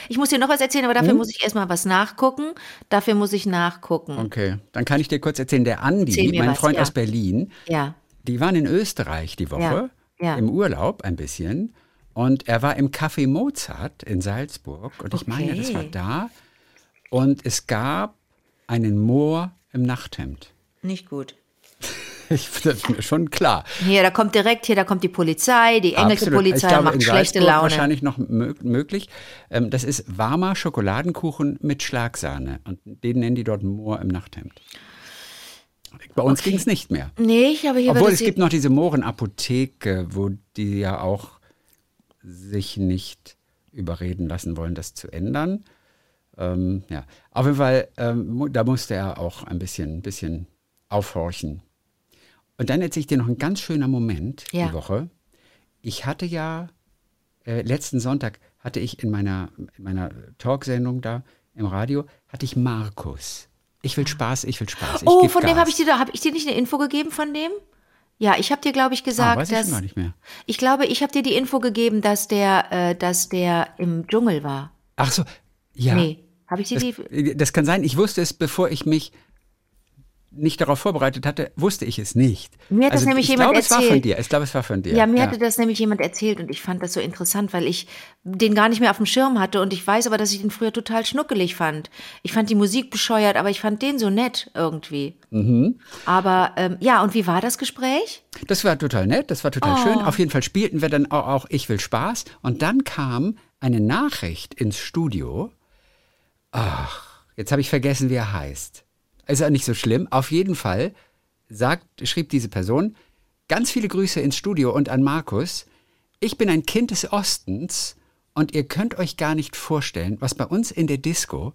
[SPEAKER 3] Ich muss dir noch was erzählen, aber
[SPEAKER 2] Hm?
[SPEAKER 3] dafür muss ich erstmal was nachgucken. Dafür muss ich nachgucken.
[SPEAKER 2] Okay, dann kann ich dir kurz erzählen, der Andi,
[SPEAKER 3] Erzähl mir
[SPEAKER 2] mein
[SPEAKER 3] was,
[SPEAKER 2] Freund
[SPEAKER 3] ja.
[SPEAKER 2] aus Berlin,
[SPEAKER 3] Ja.
[SPEAKER 2] Die waren in Österreich die Woche,
[SPEAKER 3] Ja, ja.
[SPEAKER 2] im Urlaub ein bisschen. Und er war im Café Mozart in Salzburg. Und ich meine, das war
[SPEAKER 3] Okay.
[SPEAKER 2] da. Und es gab einen Moor im Nachthemd.
[SPEAKER 3] Nicht gut.
[SPEAKER 2] Ich, das ist mir schon klar.
[SPEAKER 3] Hier, da kommt direkt, hier, da kommt die Polizei, die englische
[SPEAKER 2] Absolut.
[SPEAKER 3] Polizei
[SPEAKER 2] glaube,
[SPEAKER 3] macht schlechte Laune.
[SPEAKER 2] wahrscheinlich noch mö möglich. Ähm, das ist warmer Schokoladenkuchen mit Schlagsahne. Und den nennen die dort Moor im Nachthemd. Bei uns ging es nicht mehr.
[SPEAKER 3] Nee, ich habe hier
[SPEAKER 2] Obwohl es gibt noch diese Mohrenapotheke, wo die ja auch sich nicht überreden lassen wollen, das zu ändern. Ähm, ja, auf jeden Fall, ähm, da musste er auch ein bisschen, bisschen aufhorchen. Und dann erzähle ich dir noch ein ganz schöner Moment
[SPEAKER 3] Ja.
[SPEAKER 2] die Woche. Ich hatte ja, äh, letzten Sonntag hatte ich in meiner, in meiner Talksendung da im Radio, hatte ich Markus. Ich will Spaß, ich will Spaß. Ich
[SPEAKER 3] oh, von dem
[SPEAKER 2] Gas.
[SPEAKER 3] habe ich dir, habe ich dir nicht eine Info gegeben von dem? Ja, ich habe dir, glaube ich,
[SPEAKER 2] ah,
[SPEAKER 3] gesagt,
[SPEAKER 2] weiß ich
[SPEAKER 3] dass
[SPEAKER 2] schon gar nicht mehr.
[SPEAKER 3] ich glaube, ich habe dir die Info gegeben, dass der, äh, dass der im Dschungel war.
[SPEAKER 2] Ach so, ja.
[SPEAKER 3] Nee, habe ich dir die?
[SPEAKER 2] Das, das kann sein. Ich wusste es, bevor ich mich nicht darauf vorbereitet hatte, wusste ich es nicht. Also
[SPEAKER 3] Mir hat das nämlich
[SPEAKER 2] ich
[SPEAKER 3] jemand
[SPEAKER 2] glaube, es war von
[SPEAKER 3] erzählt.
[SPEAKER 2] dir. Ich glaube, es war von dir.
[SPEAKER 3] Ja, mir hatte das nämlich jemand erzählt und ich fand das so interessant, weil ich den gar nicht mehr auf dem Schirm hatte und ich weiß aber, dass ich den früher total schnuckelig fand. Ich fand die Musik bescheuert, aber ich fand den so nett irgendwie.
[SPEAKER 2] Mhm.
[SPEAKER 3] Aber ähm, ja, und wie war das Gespräch?
[SPEAKER 2] Das war total nett, das war total
[SPEAKER 3] Oh.
[SPEAKER 2] schön. Auf jeden Fall spielten wir dann auch, auch Ich will Spaß. Und dann kam eine Nachricht ins Studio. Ach, jetzt habe ich vergessen, wie er heißt. Ist ja nicht so schlimm. Auf jeden Fall sagt, schrieb diese Person, ganz viele Grüße ins Studio und an Markus. Ich bin ein Kind des Ostens und ihr könnt euch gar nicht vorstellen, was bei uns in der Disco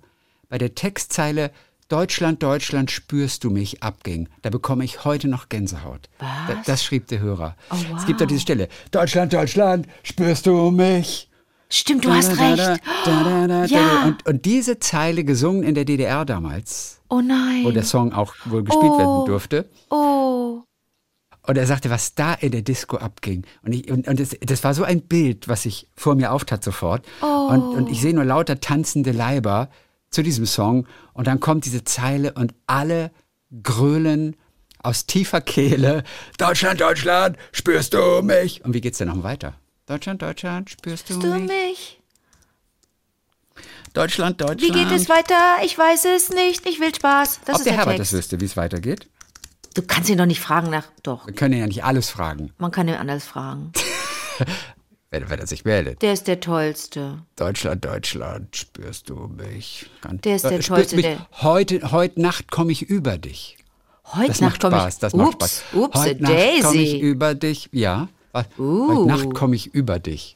[SPEAKER 2] bei der Textzeile Deutschland, Deutschland, spürst du mich abging. Da bekomme ich heute noch Gänsehaut.
[SPEAKER 3] Was?
[SPEAKER 2] Da, das schrieb der Hörer.
[SPEAKER 3] Oh,
[SPEAKER 2] Es gibt doch diese Stelle. Deutschland, Deutschland, spürst du mich?
[SPEAKER 3] Stimmt, du hast
[SPEAKER 2] Da, da, da,
[SPEAKER 3] recht.
[SPEAKER 2] da,
[SPEAKER 3] Ja.
[SPEAKER 2] Und, und diese Zeile gesungen in der DDR damals,
[SPEAKER 3] Oh nein.
[SPEAKER 2] wo der Song auch wohl gespielt werden durfte.
[SPEAKER 3] oh.
[SPEAKER 2] Und er sagte, was da in der Disco abging. Und, ich, und, und das, das war so ein Bild, was sich vor mir auftat sofort. Und, und ich sehe nur lauter tanzende Leiber zu diesem Song. Und dann kommt diese Zeile und alle grölen aus tiefer Kehle. Deutschland, Deutschland, spürst du mich? Und wie geht's denn noch weiter? Deutschland, Deutschland, spürst du,
[SPEAKER 3] Du
[SPEAKER 2] mich?
[SPEAKER 3] mich?
[SPEAKER 2] Deutschland,
[SPEAKER 3] Wie
[SPEAKER 2] Deutschland.
[SPEAKER 3] geht es weiter? Ich weiß es nicht. Ich will Spaß. Das
[SPEAKER 2] Ob
[SPEAKER 3] ist
[SPEAKER 2] der
[SPEAKER 3] der
[SPEAKER 2] Herbert
[SPEAKER 3] Text.
[SPEAKER 2] das wüsste, wie es weitergeht?
[SPEAKER 3] Du kannst ihn doch nicht fragen nach. Doch,
[SPEAKER 2] Wir können ihn ja nicht alles fragen,
[SPEAKER 3] man kann ihn anders fragen.
[SPEAKER 2] wenn, wenn er sich meldet.
[SPEAKER 3] Der ist der Tollste.
[SPEAKER 2] Deutschland, Deutschland, spürst du mich? Ganz-
[SPEAKER 3] Der ist der Tollste,
[SPEAKER 2] Mich, heute, heute Nacht komme ich über dich.
[SPEAKER 3] Heute
[SPEAKER 2] Das
[SPEAKER 3] Nacht
[SPEAKER 2] macht
[SPEAKER 3] komme
[SPEAKER 2] Spaß,
[SPEAKER 3] ich.
[SPEAKER 2] das macht
[SPEAKER 3] ups,
[SPEAKER 2] Spaß.
[SPEAKER 3] ups,
[SPEAKER 2] heute Nacht komme ich über dich. Ja?
[SPEAKER 3] Uh.
[SPEAKER 2] heute Nacht komme ich über dich.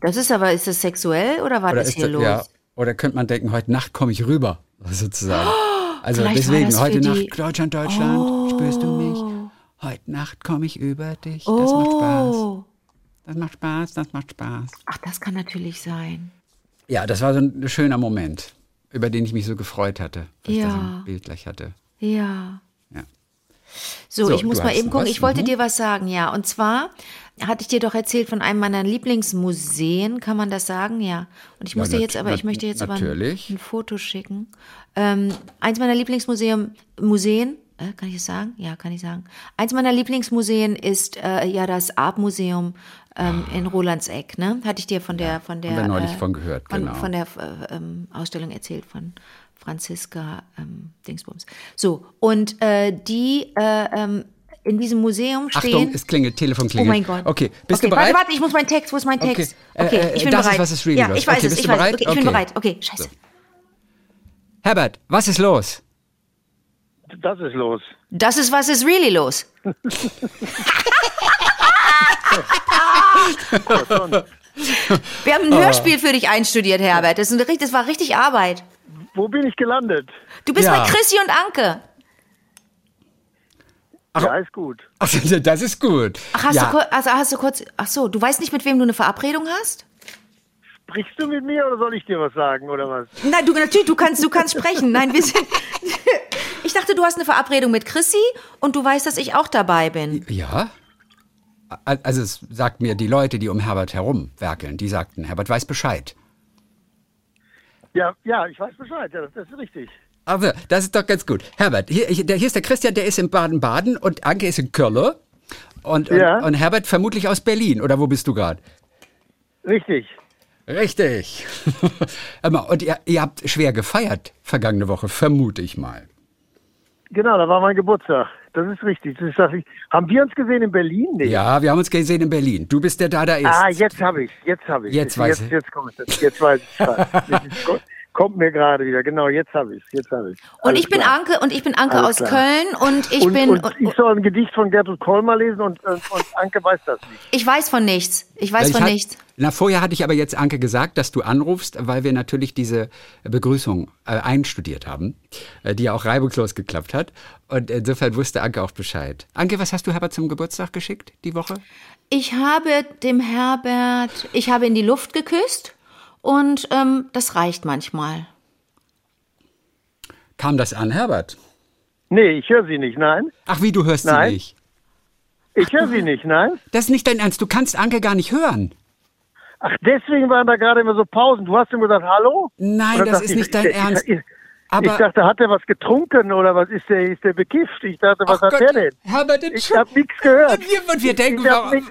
[SPEAKER 3] Das ist aber, ist das sexuell oder war
[SPEAKER 2] Oder,
[SPEAKER 3] das hier
[SPEAKER 2] das,
[SPEAKER 3] los?
[SPEAKER 2] ja, oder könnte man denken, heute Nacht komme ich rüber, sozusagen. Also
[SPEAKER 3] vielleicht war
[SPEAKER 2] deswegen,
[SPEAKER 3] das
[SPEAKER 2] heute
[SPEAKER 3] die-
[SPEAKER 2] Nacht, Deutschland, Deutschland, spürst du mich? Heute Nacht komme ich über dich. Das macht Spaß.
[SPEAKER 3] Oh.
[SPEAKER 2] Das macht Spaß, das macht Spaß.
[SPEAKER 3] Ach, das kann natürlich sein.
[SPEAKER 2] Ja, das war so ein schöner Moment, über den ich mich so gefreut hatte, weil ich da so
[SPEAKER 3] Ja.
[SPEAKER 2] ein Bild gleich hatte.
[SPEAKER 3] Ja.
[SPEAKER 2] Ja.
[SPEAKER 3] So,
[SPEAKER 2] So,
[SPEAKER 3] ich muss mal eben gucken.
[SPEAKER 2] was,
[SPEAKER 3] Ich wollte
[SPEAKER 2] mhm.
[SPEAKER 3] dir was sagen, ja. Und zwar hatte ich dir doch erzählt von einem meiner Lieblingsmuseen, kann man das sagen? Ja. Und ich
[SPEAKER 2] Ja,
[SPEAKER 3] muss dir
[SPEAKER 2] nat-
[SPEAKER 3] jetzt, aber ich möchte jetzt aber ein,
[SPEAKER 2] natürlich.
[SPEAKER 3] ein Foto schicken. Ähm, eins meiner Lieblingsmuseen, Museen, äh, kann ich es sagen? Ja, kann ich sagen. Eins meiner Lieblingsmuseen ist äh, ja das Art-Museum ähm, in Rolandseck, ne? Hatte ich dir von der, von der,
[SPEAKER 2] neulich
[SPEAKER 3] äh,
[SPEAKER 2] von gehört,
[SPEAKER 3] von,
[SPEAKER 2] genau.
[SPEAKER 3] von der äh, ähm, Ausstellung erzählt von Franziska ähm, Dingsbums. So, und äh, die äh, ähm, in diesem Museum stehen.
[SPEAKER 2] Achtung, es klingelt, Telefon
[SPEAKER 3] Oh
[SPEAKER 2] klingelt.
[SPEAKER 3] mein Gott.
[SPEAKER 2] Okay, bist
[SPEAKER 3] okay,
[SPEAKER 2] du bereit?
[SPEAKER 3] Warte, warte, ich muss meinen Text. Wo ist mein
[SPEAKER 2] Okay,
[SPEAKER 3] Text?
[SPEAKER 2] äh,
[SPEAKER 3] Okay,
[SPEAKER 2] äh,
[SPEAKER 3] ich bin
[SPEAKER 2] das ist,
[SPEAKER 3] bereit.
[SPEAKER 2] was es really
[SPEAKER 3] ja,
[SPEAKER 2] los.
[SPEAKER 3] ich weiß
[SPEAKER 2] Okay,
[SPEAKER 3] es.
[SPEAKER 2] bist
[SPEAKER 3] Ich
[SPEAKER 2] du
[SPEAKER 3] weiß.
[SPEAKER 2] bereit?
[SPEAKER 3] Okay, ich bin
[SPEAKER 2] Okay.
[SPEAKER 3] bereit. Okay, scheiße.
[SPEAKER 2] Herbert, was ist los?
[SPEAKER 4] Das ist los.
[SPEAKER 3] Das ist was ist really los. Wir haben ein
[SPEAKER 2] Ah.
[SPEAKER 3] Hörspiel für dich einstudiert, Herbert. Das, ist ein, das war richtig Arbeit.
[SPEAKER 4] Wo bin ich gelandet?
[SPEAKER 3] Du bist
[SPEAKER 2] Ja.
[SPEAKER 3] bei Chrissy und Anke.
[SPEAKER 4] Ja, ist gut.
[SPEAKER 2] Ach, das ist gut.
[SPEAKER 3] Ach, hast,
[SPEAKER 2] ja.
[SPEAKER 3] du, also hast du kurz. Ach so, du weißt nicht, mit wem du eine Verabredung hast?
[SPEAKER 4] Sprichst du mit mir oder soll ich dir was sagen oder was?
[SPEAKER 3] Nein, du natürlich, du kannst, du kannst sprechen. Nein, wir sind. Ich dachte, du hast eine Verabredung mit Chrissy und du weißt, dass ich auch dabei bin.
[SPEAKER 2] Ja? Also es sagt mir die Leute, die um Herbert herum werkeln, die sagten, Herbert weiß Bescheid.
[SPEAKER 4] Ja, ja, ich weiß Bescheid. Ja, das ist richtig.
[SPEAKER 2] Aber das ist doch ganz gut. Herbert, hier, hier ist der Christian, der ist in Baden-Baden und Anke ist in Köln. Und,
[SPEAKER 4] Ja.
[SPEAKER 2] und, und Herbert vermutlich aus Berlin. Oder wo bist du gerade?
[SPEAKER 4] Richtig.
[SPEAKER 2] Richtig. Und ihr, ihr habt schwer gefeiert vergangene Woche, vermute ich mal.
[SPEAKER 4] Genau, da war mein Geburtstag. Das ist richtig. Das ist, ich, haben wir uns gesehen in Berlin? Nee.
[SPEAKER 2] Ja, wir haben uns gesehen in Berlin. Du bist der da, da ist.
[SPEAKER 4] Ah, jetzt habe ich. Jetzt habe ich.
[SPEAKER 2] Jetzt weiß
[SPEAKER 4] jetzt,
[SPEAKER 2] ich.
[SPEAKER 4] jetzt kommt es. Jetzt weiß ich. Jetzt ist- kommt mir gerade wieder. Genau, jetzt habe ich. Jetzt habe ich.
[SPEAKER 3] Und
[SPEAKER 4] Alles
[SPEAKER 3] ich bin
[SPEAKER 4] klar.
[SPEAKER 3] Anke und ich bin Anke
[SPEAKER 4] Alles
[SPEAKER 3] aus
[SPEAKER 4] klar.
[SPEAKER 3] Köln und ich
[SPEAKER 4] und,
[SPEAKER 3] bin.
[SPEAKER 4] und
[SPEAKER 3] und,
[SPEAKER 4] ich soll ein Gedicht von Gertrud Kolmar lesen und, und, und Anke weiß das nicht.
[SPEAKER 3] ich weiß von nichts. Ich weiß
[SPEAKER 2] Ja, ich
[SPEAKER 3] von
[SPEAKER 2] hat-
[SPEAKER 3] nichts.
[SPEAKER 2] Na, vorher hatte ich aber jetzt Anke gesagt, dass du anrufst, weil wir natürlich diese Begrüßung äh, einstudiert haben, äh, die ja auch reibungslos geklappt hat. Und insofern wusste Anke auch Bescheid. Anke, was hast du Herbert zum Geburtstag geschickt die Woche?
[SPEAKER 3] Ich habe dem Herbert, ich habe in die Luft geküsst und ähm, das reicht manchmal.
[SPEAKER 2] Kam das an, Herbert?
[SPEAKER 4] Nee, ich höre sie nicht, nein.
[SPEAKER 2] Ach, wie, du hörst
[SPEAKER 4] Nein.
[SPEAKER 2] sie nicht.
[SPEAKER 4] Ich höre sie nicht, nein.
[SPEAKER 2] Das ist nicht dein Ernst. Du kannst Anke gar nicht hören.
[SPEAKER 4] Ach, deswegen waren da gerade immer so Pausen. Du hast ihm gesagt, hallo?
[SPEAKER 2] Nein,
[SPEAKER 4] Oder
[SPEAKER 2] das ist
[SPEAKER 4] ich,
[SPEAKER 2] nicht dein
[SPEAKER 4] ich,
[SPEAKER 2] Ernst.
[SPEAKER 4] Ich, ich,
[SPEAKER 2] Aber-
[SPEAKER 4] ich dachte, hat er was getrunken oder was ist der, ist der bekifft? Ich dachte, was
[SPEAKER 2] Ach
[SPEAKER 4] hat
[SPEAKER 2] Gott,
[SPEAKER 4] der denn?
[SPEAKER 2] Herbert,
[SPEAKER 4] Ich habe nichts gehört.
[SPEAKER 2] Und wir, und wir denken,
[SPEAKER 4] ich nix.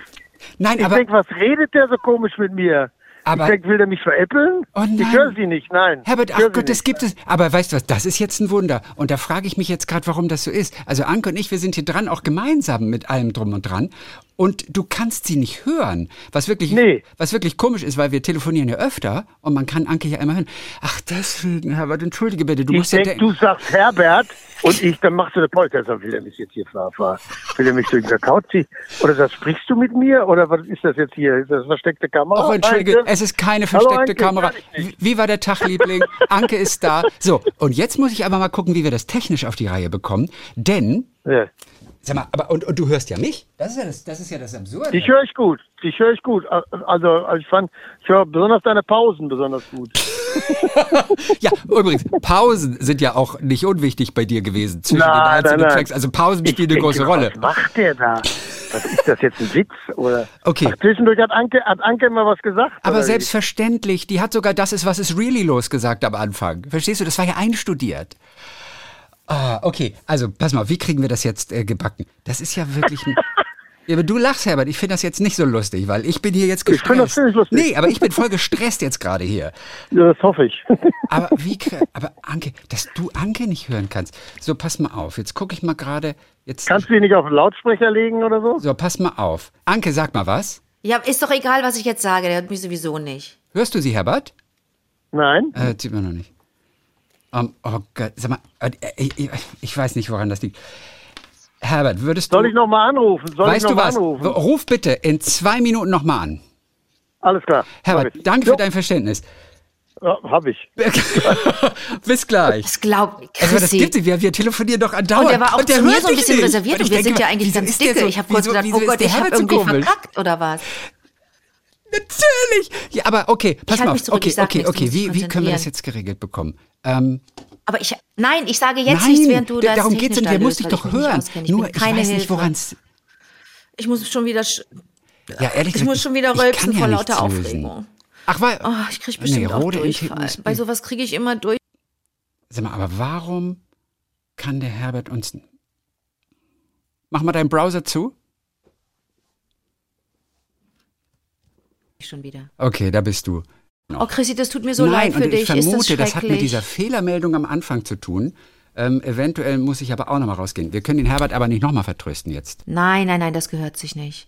[SPEAKER 2] Nein,
[SPEAKER 4] Ich
[SPEAKER 2] aber
[SPEAKER 4] denke, was redet der so komisch mit mir?
[SPEAKER 2] Aber-
[SPEAKER 4] ich denke, will der mich veräppeln?
[SPEAKER 2] Oh nein.
[SPEAKER 4] Ich höre sie nicht, nein.
[SPEAKER 2] Herbert, ach Gott, das gibt es. Aber weißt du was, das ist jetzt ein Wunder. Und da frage ich mich jetzt gerade, warum das so ist. Also Anke und ich, wir sind hier dran, auch gemeinsam mit allem drum und dran. Und du kannst sie nicht hören. Was wirklich,
[SPEAKER 4] Nee.
[SPEAKER 2] was wirklich komisch ist, weil wir telefonieren ja öfter und man kann Anke ja immer hören. Ach, deswegen, Herbert, entschuldige bitte, du
[SPEAKER 4] Ich
[SPEAKER 2] musst ja
[SPEAKER 4] denke,
[SPEAKER 2] denken.
[SPEAKER 4] du sagst Herbert und ich, dann machst du eine Polter. Dann will er mich jetzt hier fahr, fahr. Will er mich durch den Couch ziehen? Oder sagst, sprichst du mit mir? Oder was ist das jetzt hier? Ist das versteckte Kamera?
[SPEAKER 2] Ach, entschuldige? Es ist keine
[SPEAKER 4] Hallo,
[SPEAKER 2] versteckte
[SPEAKER 4] Anke,
[SPEAKER 2] Kamera. wie war der Tag, Liebling? Anke ist da. So, und jetzt muss ich aber mal gucken, wie wir das technisch auf die Reihe bekommen. Denn,
[SPEAKER 4] Ja.
[SPEAKER 2] Sag mal, aber, und, und du hörst ja mich? Das ist ja das, das, ist ja das Absurde.
[SPEAKER 4] Ich höre ich gut. Ich höre ich gut. Also, also ich fand, ich höre besonders deine Pausen besonders gut.
[SPEAKER 2] Ja, übrigens, Pausen sind ja auch nicht unwichtig bei dir gewesen zwischen den einzelnen Tracks. Also Pausen spielen eine große Rolle.
[SPEAKER 4] Was macht der da? Was ist das jetzt ein Witz? Oder?
[SPEAKER 2] Okay.
[SPEAKER 4] Ach, zwischendurch hat Anke, hat Anke mal was gesagt.
[SPEAKER 2] Aber
[SPEAKER 4] oder wie?
[SPEAKER 2] selbstverständlich, die hat sogar das ist, was ist really los gesagt am Anfang. Verstehst du? Das war ja einstudiert. Ah, okay. Also, pass mal, wie kriegen wir das jetzt äh, gebacken? Das ist ja wirklich ein. Ja, aber du lachst, Herbert. Ich finde das jetzt nicht so lustig, weil ich bin hier jetzt
[SPEAKER 4] Ich find das
[SPEAKER 2] gestresst.
[SPEAKER 4] ziemlich lustig.
[SPEAKER 2] Nee, aber ich bin voll gestresst jetzt gerade hier.
[SPEAKER 4] Ja, das hoffe ich.
[SPEAKER 2] Aber wie, aber Anke, dass du Anke nicht hören kannst. So, pass mal auf. Jetzt gucke ich mal gerade. Jetzt.
[SPEAKER 4] Kannst du die nicht auf den Lautsprecher legen oder so?
[SPEAKER 2] So, pass mal auf. Anke, sag mal was.
[SPEAKER 3] Ja, ist doch egal, was ich jetzt sage. Der hört mich sowieso nicht.
[SPEAKER 2] Hörst du sie, Herbert?
[SPEAKER 4] Nein?
[SPEAKER 2] Äh, sieht man noch nicht. Um, oh Gott, sag mal, äh, ich, ich, ich weiß nicht, woran das liegt. Herbert, würdest du.
[SPEAKER 4] Soll ich nochmal anrufen? Soll ich
[SPEAKER 2] weißt
[SPEAKER 4] noch
[SPEAKER 2] du
[SPEAKER 4] mal
[SPEAKER 2] was?
[SPEAKER 4] anrufen?
[SPEAKER 2] Ruf bitte in zwei Minuten nochmal an.
[SPEAKER 4] Alles klar.
[SPEAKER 2] Herbert, danke
[SPEAKER 4] Jo,
[SPEAKER 2] für dein Verständnis.
[SPEAKER 4] Ja, hab ich.
[SPEAKER 2] Bis gleich.
[SPEAKER 3] Das glaubt
[SPEAKER 2] Also, das
[SPEAKER 3] Chrissy.
[SPEAKER 2] gibt sie. Wir, wir telefonieren doch andauernd.
[SPEAKER 3] und der war auch
[SPEAKER 2] der
[SPEAKER 3] zu mir so ein bisschen
[SPEAKER 2] nicht.
[SPEAKER 3] reserviert
[SPEAKER 2] Und
[SPEAKER 3] und wir
[SPEAKER 2] ich
[SPEAKER 3] sind
[SPEAKER 2] denke
[SPEAKER 3] ja eigentlich ganz dicke.
[SPEAKER 2] so-
[SPEAKER 3] ich habe kurz gedacht, oh Gott,
[SPEAKER 2] der
[SPEAKER 3] ich habe irgendwie
[SPEAKER 2] komisch?
[SPEAKER 3] verkackt oder was?
[SPEAKER 2] Natürlich. Ja, aber okay, pass mal
[SPEAKER 3] mich
[SPEAKER 2] auf.
[SPEAKER 3] zurück,
[SPEAKER 2] Okay,
[SPEAKER 3] ich sag
[SPEAKER 2] okay,
[SPEAKER 3] nichts,
[SPEAKER 2] okay. Wie, wie können wir das jetzt geregelt bekommen? Ähm,
[SPEAKER 3] Aber ich, nein, ich sage jetzt
[SPEAKER 2] Nein,
[SPEAKER 3] nichts, während du das
[SPEAKER 2] darum geht's und
[SPEAKER 3] da
[SPEAKER 2] der muss dich doch
[SPEAKER 3] ich nicht
[SPEAKER 2] hören.
[SPEAKER 3] Ich
[SPEAKER 2] Nur ich weiß nicht,
[SPEAKER 3] Hilfe.
[SPEAKER 2] woran's.
[SPEAKER 3] Ich muss schon wieder,
[SPEAKER 2] Ja, ehrlich
[SPEAKER 3] ich
[SPEAKER 2] gesagt,
[SPEAKER 3] muss schon wieder rülpsen
[SPEAKER 2] ja
[SPEAKER 3] vor
[SPEAKER 2] nichts
[SPEAKER 3] lauter. Aufregung.
[SPEAKER 2] Ach, weil,
[SPEAKER 3] Oh, ich kriege bestimmt
[SPEAKER 2] Nee,
[SPEAKER 3] auch Durchfall. Bei sowas kriege ich immer durch.
[SPEAKER 2] sag mal, aber warum kann der Herbert uns. Mach mal deinen Browser zu.
[SPEAKER 3] Schon wieder.
[SPEAKER 2] Okay, da bist du.
[SPEAKER 3] Oh, Chrissy, das tut mir so
[SPEAKER 2] Nein,
[SPEAKER 3] leid für
[SPEAKER 2] und
[SPEAKER 3] dich.
[SPEAKER 2] ich vermute,
[SPEAKER 3] ist das,
[SPEAKER 2] das hat mit dieser Fehlermeldung am Anfang zu tun. Ähm, eventuell muss ich aber auch nochmal rausgehen. Wir können den Herbert aber nicht nochmal vertrösten jetzt.
[SPEAKER 3] Nein, nein, nein, das gehört sich nicht.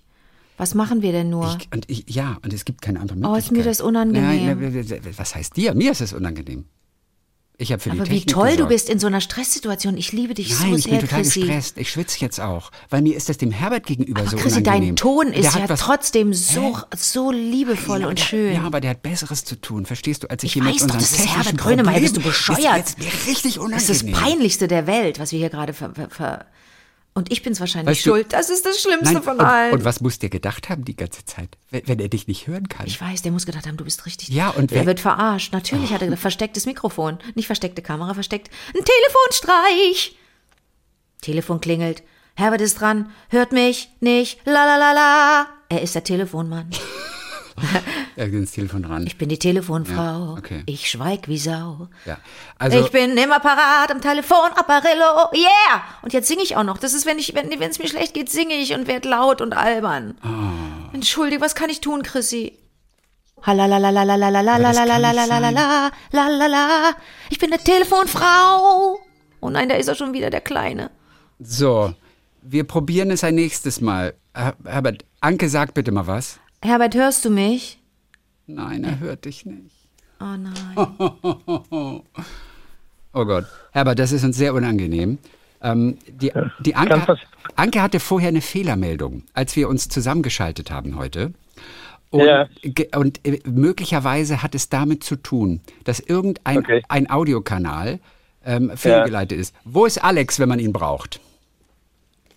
[SPEAKER 3] Was machen wir denn nur?
[SPEAKER 2] Ich, und ich, ja, und es gibt keine andere
[SPEAKER 3] Oh,
[SPEAKER 2] Möglichkeit.
[SPEAKER 3] ist mir das unangenehm.
[SPEAKER 2] Nein, ne, w- was heißt dir? Mir ist es unangenehm. Ich habe für
[SPEAKER 3] Aber
[SPEAKER 2] die
[SPEAKER 3] wie
[SPEAKER 2] Technik
[SPEAKER 3] toll du
[SPEAKER 2] gesorgt.
[SPEAKER 3] bist in so einer Stresssituation. Ich liebe dich
[SPEAKER 2] Nein,
[SPEAKER 3] so
[SPEAKER 2] ich
[SPEAKER 3] sehr,
[SPEAKER 2] bin total
[SPEAKER 3] Chrissy.
[SPEAKER 2] gestresst. Ich schwitze jetzt auch, weil mir ist das dem Herbert gegenüber
[SPEAKER 3] Aber
[SPEAKER 2] so
[SPEAKER 3] Chrissy,
[SPEAKER 2] unangenehm.
[SPEAKER 3] dein Ton
[SPEAKER 2] Der
[SPEAKER 3] ist
[SPEAKER 2] hat
[SPEAKER 3] ja
[SPEAKER 2] was-
[SPEAKER 3] trotzdem so, so liebevoll
[SPEAKER 2] Ja,
[SPEAKER 3] und
[SPEAKER 2] der,
[SPEAKER 3] schön.
[SPEAKER 2] Ja, aber der hat Besseres zu tun, verstehst du, als ich,
[SPEAKER 3] Ich
[SPEAKER 2] hier mit
[SPEAKER 3] weiß doch,
[SPEAKER 2] unseren
[SPEAKER 3] das ist Herbert Grönemeyer. Bist du bescheuert?
[SPEAKER 2] Das ist jetzt richtig unangenehm.
[SPEAKER 3] Das ist das Peinlichste der Welt, was wir hier gerade ver, ver, ver Und ich bin's wahrscheinlich
[SPEAKER 2] Weißt du-
[SPEAKER 3] schuld. Das ist das Schlimmste
[SPEAKER 2] Nein,
[SPEAKER 3] von allen.
[SPEAKER 2] und was muss der gedacht haben die ganze Zeit, wenn, wenn er dich nicht hören kann?
[SPEAKER 3] ich weiß, der muss gedacht haben, du bist richtig.
[SPEAKER 2] Ja, und
[SPEAKER 3] der
[SPEAKER 2] wer-
[SPEAKER 3] wird verarscht. Natürlich hat er gedacht, verstecktes Mikrofon. Nicht versteckte Kamera, versteckt. Ein Telefonstreich. Telefon klingelt. Herbert ist dran. Hört mich nicht. La la la la. Er ist der Telefonmann.
[SPEAKER 2] er geht Telefon ran.
[SPEAKER 3] Ich bin die Telefonfrau.
[SPEAKER 2] Ja, okay.
[SPEAKER 3] Ich schweig wie Sau.
[SPEAKER 2] Ja. Also,
[SPEAKER 3] ich bin immer parat am Telefon, Apparillo, yeah! Und jetzt singe ich auch noch. Das ist, wenn ich, wenn es mir schlecht geht, singe ich und werd laut und albern.
[SPEAKER 2] Oh.
[SPEAKER 3] Entschuldigung, was kann ich tun, Chrissy? Ich bin eine Telefonfrau. Oh nein, da ist er schon wieder, der Kleine.
[SPEAKER 2] So, wir probieren es ein nächstes Mal. Herbert, Anke, sag bitte mal was.
[SPEAKER 3] Herbert, hörst du mich?
[SPEAKER 2] Nein, er hört dich nicht.
[SPEAKER 3] Oh nein.
[SPEAKER 2] Oh Gott. Herbert, das ist uns sehr unangenehm. Ähm, die, die Anke, Anke hatte vorher eine Fehlermeldung, als wir uns zusammengeschaltet haben heute. Und,
[SPEAKER 4] Ja.
[SPEAKER 2] und äh, möglicherweise hat es damit zu tun, dass irgendein
[SPEAKER 4] Okay.
[SPEAKER 2] ein Audiokanal ähm, fehlgeleitet ist. Wo ist Alex, wenn man ihn braucht?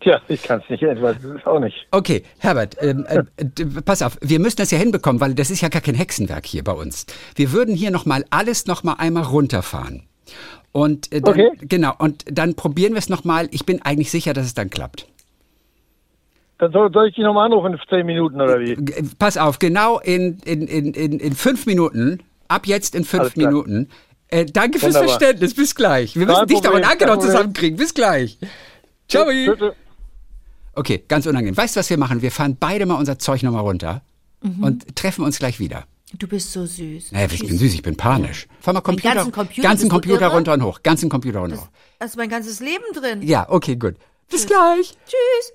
[SPEAKER 4] Tja, ich kann es nicht, ich weiß es auch nicht.
[SPEAKER 2] Okay, Herbert, ähm, äh, d- pass auf, wir müssen das ja hinbekommen, weil das ist ja gar kein Hexenwerk hier bei uns. Wir würden hier nochmal alles nochmal einmal runterfahren. Und äh, dann,
[SPEAKER 4] Okay.
[SPEAKER 2] genau, und dann probieren wir es nochmal. Ich bin eigentlich sicher, dass es dann klappt.
[SPEAKER 4] Dann soll, soll ich dich nochmal anrufen in zehn Minuten oder wie?
[SPEAKER 2] Pass auf, genau in, in, in, in, in fünf Minuten, ab jetzt in fünf. Minuten. Äh, danke fürs
[SPEAKER 4] Wunderbar.
[SPEAKER 2] Verständnis, bis gleich. Wir müssen
[SPEAKER 4] Kein
[SPEAKER 2] dich doch und
[SPEAKER 4] Problem,
[SPEAKER 2] Anke noch
[SPEAKER 4] Problem.
[SPEAKER 2] zusammenkriegen. Bis gleich. Ciao.
[SPEAKER 4] Bitte.
[SPEAKER 2] Okay, ganz unangenehm. Weißt du, was wir machen? Wir fahren beide mal unser Zeug nochmal runter und treffen uns gleich wieder.
[SPEAKER 3] Du bist so süß.
[SPEAKER 2] Naja, ich bin süß, ich bin panisch. Fahr mal Computer,
[SPEAKER 3] ganzen Computer,
[SPEAKER 2] ganzen Computer runter und hoch, ganzen Computer runter und hoch.
[SPEAKER 3] Da ist mein ganzes Leben drin.
[SPEAKER 2] Ja, okay, gut. Bis gleich.
[SPEAKER 3] Tschüss.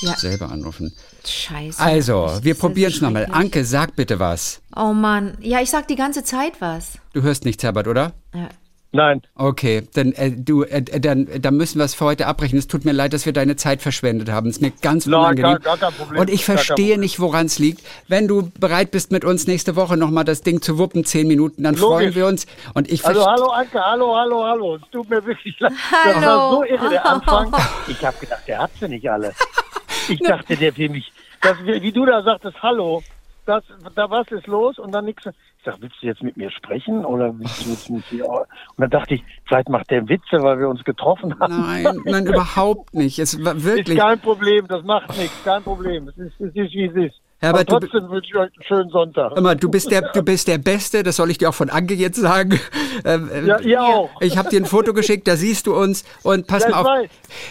[SPEAKER 3] Ja,
[SPEAKER 2] Selber anrufen.
[SPEAKER 3] scheiße.
[SPEAKER 2] Also, wir probieren es nochmal. Anke, sag bitte was.
[SPEAKER 3] Oh Mann. Ja, ich sag die ganze Zeit was.
[SPEAKER 2] Du hörst nichts, Herbert, oder?
[SPEAKER 3] Ja.
[SPEAKER 4] Nein,
[SPEAKER 2] Okay, dann, äh, du, äh, dann, dann müssen wir es für heute abbrechen. Es tut mir leid, dass wir deine Zeit verschwendet haben. Es ist mir ganz
[SPEAKER 4] Nein,
[SPEAKER 2] unangenehm.
[SPEAKER 4] gar- gar kein Problem.
[SPEAKER 2] Und ich verstehe nicht, woran es liegt. Wenn du bereit bist, mit uns nächste Woche nochmal das Ding zu wuppen, zehn Minuten, dann
[SPEAKER 4] Logisch.
[SPEAKER 2] freuen wir uns. Und ich
[SPEAKER 4] Also hallo Anke, hallo, hallo, hallo. Es tut mir wirklich leid. Das
[SPEAKER 3] Hallo.
[SPEAKER 4] war so irre, der Anfang. Ich habe gedacht, der hat sie nicht alle. Ich dachte, der will mich. Das, wie du da sagtest, hallo, das, da was ist los und dann nichts. Ich sag, willst du jetzt mit mir sprechen oder willst du jetzt mit hier? Und dann dachte ich, vielleicht macht der Witze, weil wir uns getroffen haben.
[SPEAKER 2] Nein, nein, überhaupt nicht. Es war
[SPEAKER 4] Ist
[SPEAKER 2] wirklich.
[SPEAKER 4] kein Problem, das macht nichts, kein Problem. Es ist, es ist wie es ist.
[SPEAKER 2] Herbert,
[SPEAKER 4] Aber
[SPEAKER 2] du
[SPEAKER 4] trotzdem wünsche ich euch einen schönen Sonntag.
[SPEAKER 2] Mal, du bist der, du bist der Beste, das soll ich dir auch von Anke jetzt sagen. Ähm, ähm,
[SPEAKER 4] Ja, ihr auch.
[SPEAKER 2] Ich habe dir ein Foto geschickt, da siehst du uns und pass
[SPEAKER 4] Ja,
[SPEAKER 2] mal auf.
[SPEAKER 4] weiß.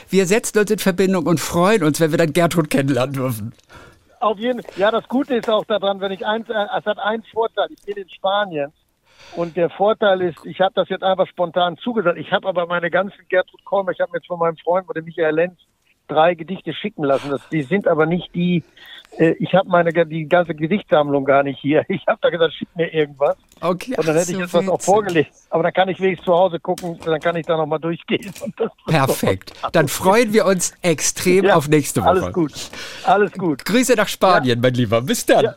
[SPEAKER 2] Wir setzen uns in Verbindung und freuen uns, wenn wir dann Gertrud kennenlernen dürfen.
[SPEAKER 4] Auf jeden Ja, das Gute ist auch daran, wenn ich eins, äh, es hat einen Vorteil. Ich bin in Spanien und der Vorteil ist, ich habe das jetzt einfach spontan zugesagt. Ich habe aber meine ganzen Gertrud Kolmer, ich habe jetzt von meinem Freund, oder Michael Lenz, drei Gedichte schicken lassen. Das, die sind aber nicht die, äh, ich habe meine die ganze Gedichtsammlung gar nicht hier. Ich habe da gesagt, schick mir irgendwas.
[SPEAKER 2] Okay.
[SPEAKER 4] Und dann hätte ich
[SPEAKER 2] so
[SPEAKER 4] jetzt was auch vorgelegt. Aber dann kann ich wenigstens zu Hause gucken, dann kann ich da nochmal durchgehen.
[SPEAKER 2] Perfekt. Dann freuen wir uns extrem
[SPEAKER 4] Ja,
[SPEAKER 2] auf nächste Woche.
[SPEAKER 4] Alles gut. Alles gut.
[SPEAKER 2] Grüße nach Spanien, mein Lieber. Bis dann.
[SPEAKER 4] Ja.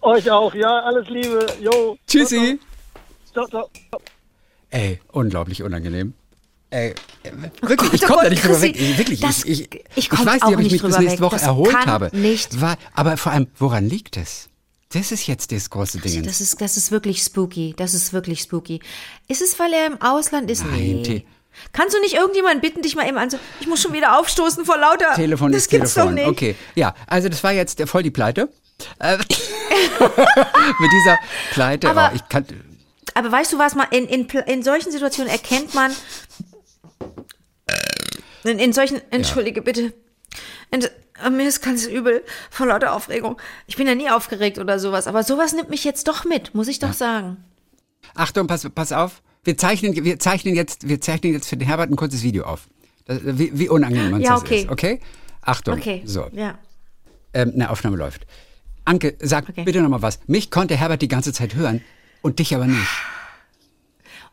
[SPEAKER 4] Euch auch. Ja, alles Liebe. Jo.
[SPEAKER 2] Tschüssi.
[SPEAKER 4] Ciao, ciao.
[SPEAKER 2] Ey, unglaublich unangenehm. Ey, wirklich,
[SPEAKER 3] Gott,
[SPEAKER 2] ich
[SPEAKER 3] oh
[SPEAKER 2] komme da
[SPEAKER 3] Gott,
[SPEAKER 2] nicht drüber weg. Ich, wirklich,
[SPEAKER 3] das-
[SPEAKER 2] ich, ich,
[SPEAKER 3] ich komm
[SPEAKER 2] weiß nicht, ob ich mich bis nächste
[SPEAKER 3] weg.
[SPEAKER 2] Woche
[SPEAKER 3] Das
[SPEAKER 2] erholt habe.
[SPEAKER 3] nicht.
[SPEAKER 2] War, aber vor allem, woran liegt es? Das ist jetzt das große Ding.
[SPEAKER 3] Also das ist, das ist wirklich spooky. Das ist wirklich spooky. Ist es, weil er im Ausland ist?
[SPEAKER 2] Nein,
[SPEAKER 3] nee. Kannst du nicht irgendjemanden bitten, dich mal eben anzu... Ich muss schon wieder aufstoßen vor lauter...
[SPEAKER 2] Telefon
[SPEAKER 3] das
[SPEAKER 2] ist
[SPEAKER 3] gibt's
[SPEAKER 2] Telefon.
[SPEAKER 3] doch nicht.
[SPEAKER 2] Okay, ja, also das war jetzt voll die Pleite. Äh, mit dieser Pleite,
[SPEAKER 3] Aber-
[SPEAKER 2] oh, ich kann,
[SPEAKER 3] Aber weißt du was, mal in, in, in solchen Situationen erkennt man... In, in solchen... Entschuldige bitte. In, äh, mir ist ganz übel vor lauter Aufregung. Ich bin ja nie aufgeregt oder sowas, aber sowas nimmt mich jetzt doch mit, muss ich doch sagen.
[SPEAKER 2] Achtung, pass, pass auf. Wir zeichnen, wir zeichnen jetzt, wir zeichnen jetzt für den Herbert ein kurzes Video auf. Das, wie, wie unangenehm uns
[SPEAKER 3] Ja,
[SPEAKER 2] das
[SPEAKER 3] okay.
[SPEAKER 2] ist. Okay? Achtung.
[SPEAKER 3] Okay.
[SPEAKER 2] So,
[SPEAKER 3] Ja.
[SPEAKER 2] ähm, eine Aufnahme läuft. Anke, sag
[SPEAKER 3] Okay.
[SPEAKER 2] bitte nochmal was. Mich konnte Herbert die ganze Zeit hören und dich aber nicht.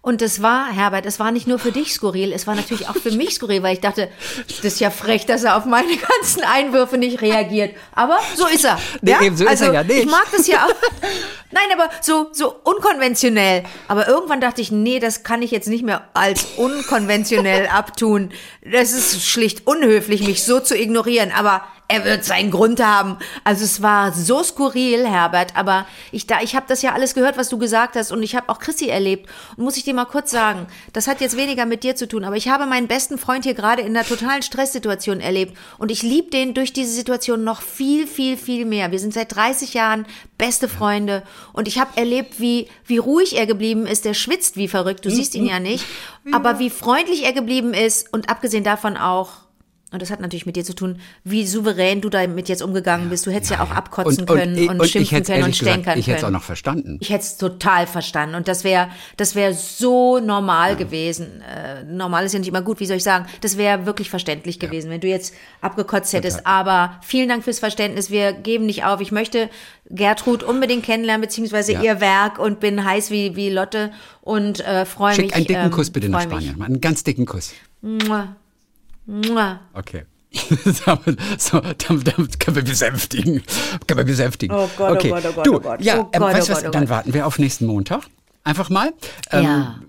[SPEAKER 3] Und es war, Herbert, es war nicht nur für dich skurril, es war natürlich auch für mich skurril, weil ich dachte, das ist ja frech, dass er auf meine ganzen Einwürfe nicht reagiert. Aber so ist er.
[SPEAKER 2] Nee,
[SPEAKER 3] ja?
[SPEAKER 2] eben so ist
[SPEAKER 3] also,
[SPEAKER 2] er ja nicht.
[SPEAKER 3] Ich mag das ja auch. Nein, aber so, so unkonventionell. Aber irgendwann dachte ich, nee, das kann ich jetzt nicht mehr als unkonventionell abtun. Das ist schlicht unhöflich, mich so zu ignorieren. Aber er wird seinen Grund haben. Also es war so skurril, Herbert. Aber ich da, ich habe das ja alles gehört, was du gesagt hast, und ich habe auch Chrissy erlebt. Und muss ich dir mal kurz sagen, das hat jetzt weniger mit dir zu tun, aber ich habe meinen besten Freund hier gerade in einer totalen Stresssituation erlebt. Und ich liebe den durch diese Situation noch viel, viel, viel mehr. Wir sind seit 30 Jahren beste Freunde. Und ich habe erlebt, wie, wie ruhig er geblieben ist. Der schwitzt wie verrückt. Du siehst ihn ja nicht. Aber wie freundlich er geblieben ist. Und abgesehen davon auch, und das hat natürlich mit dir zu tun, wie souverän du damit jetzt umgegangen bist. Du hättest ja, auch abkotzen können und,
[SPEAKER 2] und
[SPEAKER 3] schimpfen können und stänkern
[SPEAKER 2] ich hätte es auch
[SPEAKER 3] können.
[SPEAKER 2] noch verstanden.
[SPEAKER 3] Ich hätte es total verstanden und das wäre das wäre so normal gewesen. Äh, normal ist ja nicht immer gut, wie soll ich sagen? Das wäre wirklich verständlich gewesen, wenn du jetzt abgekotzt hättest. Aber vielen Dank fürs Verständnis. Wir geben nicht auf. Ich möchte Gertrud unbedingt kennenlernen beziehungsweise
[SPEAKER 2] Ja.
[SPEAKER 3] ihr Werk und bin heiß wie wie Lotte und äh, freue mich.
[SPEAKER 2] Schick einen dicken
[SPEAKER 3] ähm,
[SPEAKER 2] Kuss bitte nach. Spanien. Einen ganz dicken Kuss.
[SPEAKER 3] Mua. Mua.
[SPEAKER 2] Okay. so, damit, damit können wir besänftigen. Können wir besänftigen.
[SPEAKER 3] Oh Gott, oh
[SPEAKER 2] okay.
[SPEAKER 3] Gott, oh Gott,
[SPEAKER 2] du,
[SPEAKER 3] oh Gott.
[SPEAKER 2] Ja,
[SPEAKER 3] Oh
[SPEAKER 2] ähm,
[SPEAKER 3] Gott,
[SPEAKER 2] weißt du
[SPEAKER 3] oh
[SPEAKER 2] was?
[SPEAKER 3] Gott, oh
[SPEAKER 2] Dann warten wir auf nächsten Montag. Einfach mal. Ähm,
[SPEAKER 3] Ja.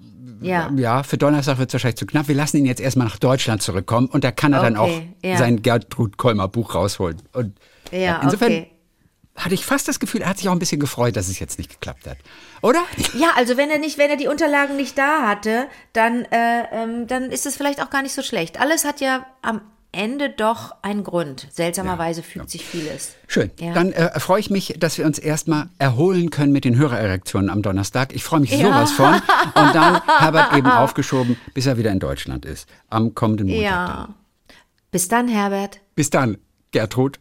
[SPEAKER 3] Ja.
[SPEAKER 2] Ja, für Donnerstag wird es wahrscheinlich zu knapp. Wir lassen ihn jetzt erstmal nach Deutschland zurückkommen und da kann er dann auch
[SPEAKER 3] Okay, ja.
[SPEAKER 2] sein Gertrud Kolmer Buch rausholen. Und
[SPEAKER 3] Ja,
[SPEAKER 2] insofern
[SPEAKER 3] okay.
[SPEAKER 2] Hatte ich fast das Gefühl, er hat sich auch ein bisschen gefreut, dass es jetzt nicht geklappt hat. Oder?
[SPEAKER 3] Ja, also wenn er nicht, wenn er die Unterlagen nicht da hatte, dann, äh, ähm, dann ist es vielleicht auch gar nicht so schlecht. Alles hat ja am Ende doch einen Grund. Seltsamerweise fügt sich vieles.
[SPEAKER 2] Schön.
[SPEAKER 3] Ja.
[SPEAKER 2] Dann äh, freue ich mich, dass wir uns erstmal erholen können mit den Hörererektionen am Donnerstag. Ich freue mich
[SPEAKER 3] Ja.
[SPEAKER 2] sowas von. Und dann Herbert eben aufgeschoben, bis er wieder in Deutschland ist. Am kommenden Montag dann.
[SPEAKER 3] Ja. Bis dann, Herbert.
[SPEAKER 2] Bis dann, Gertrud.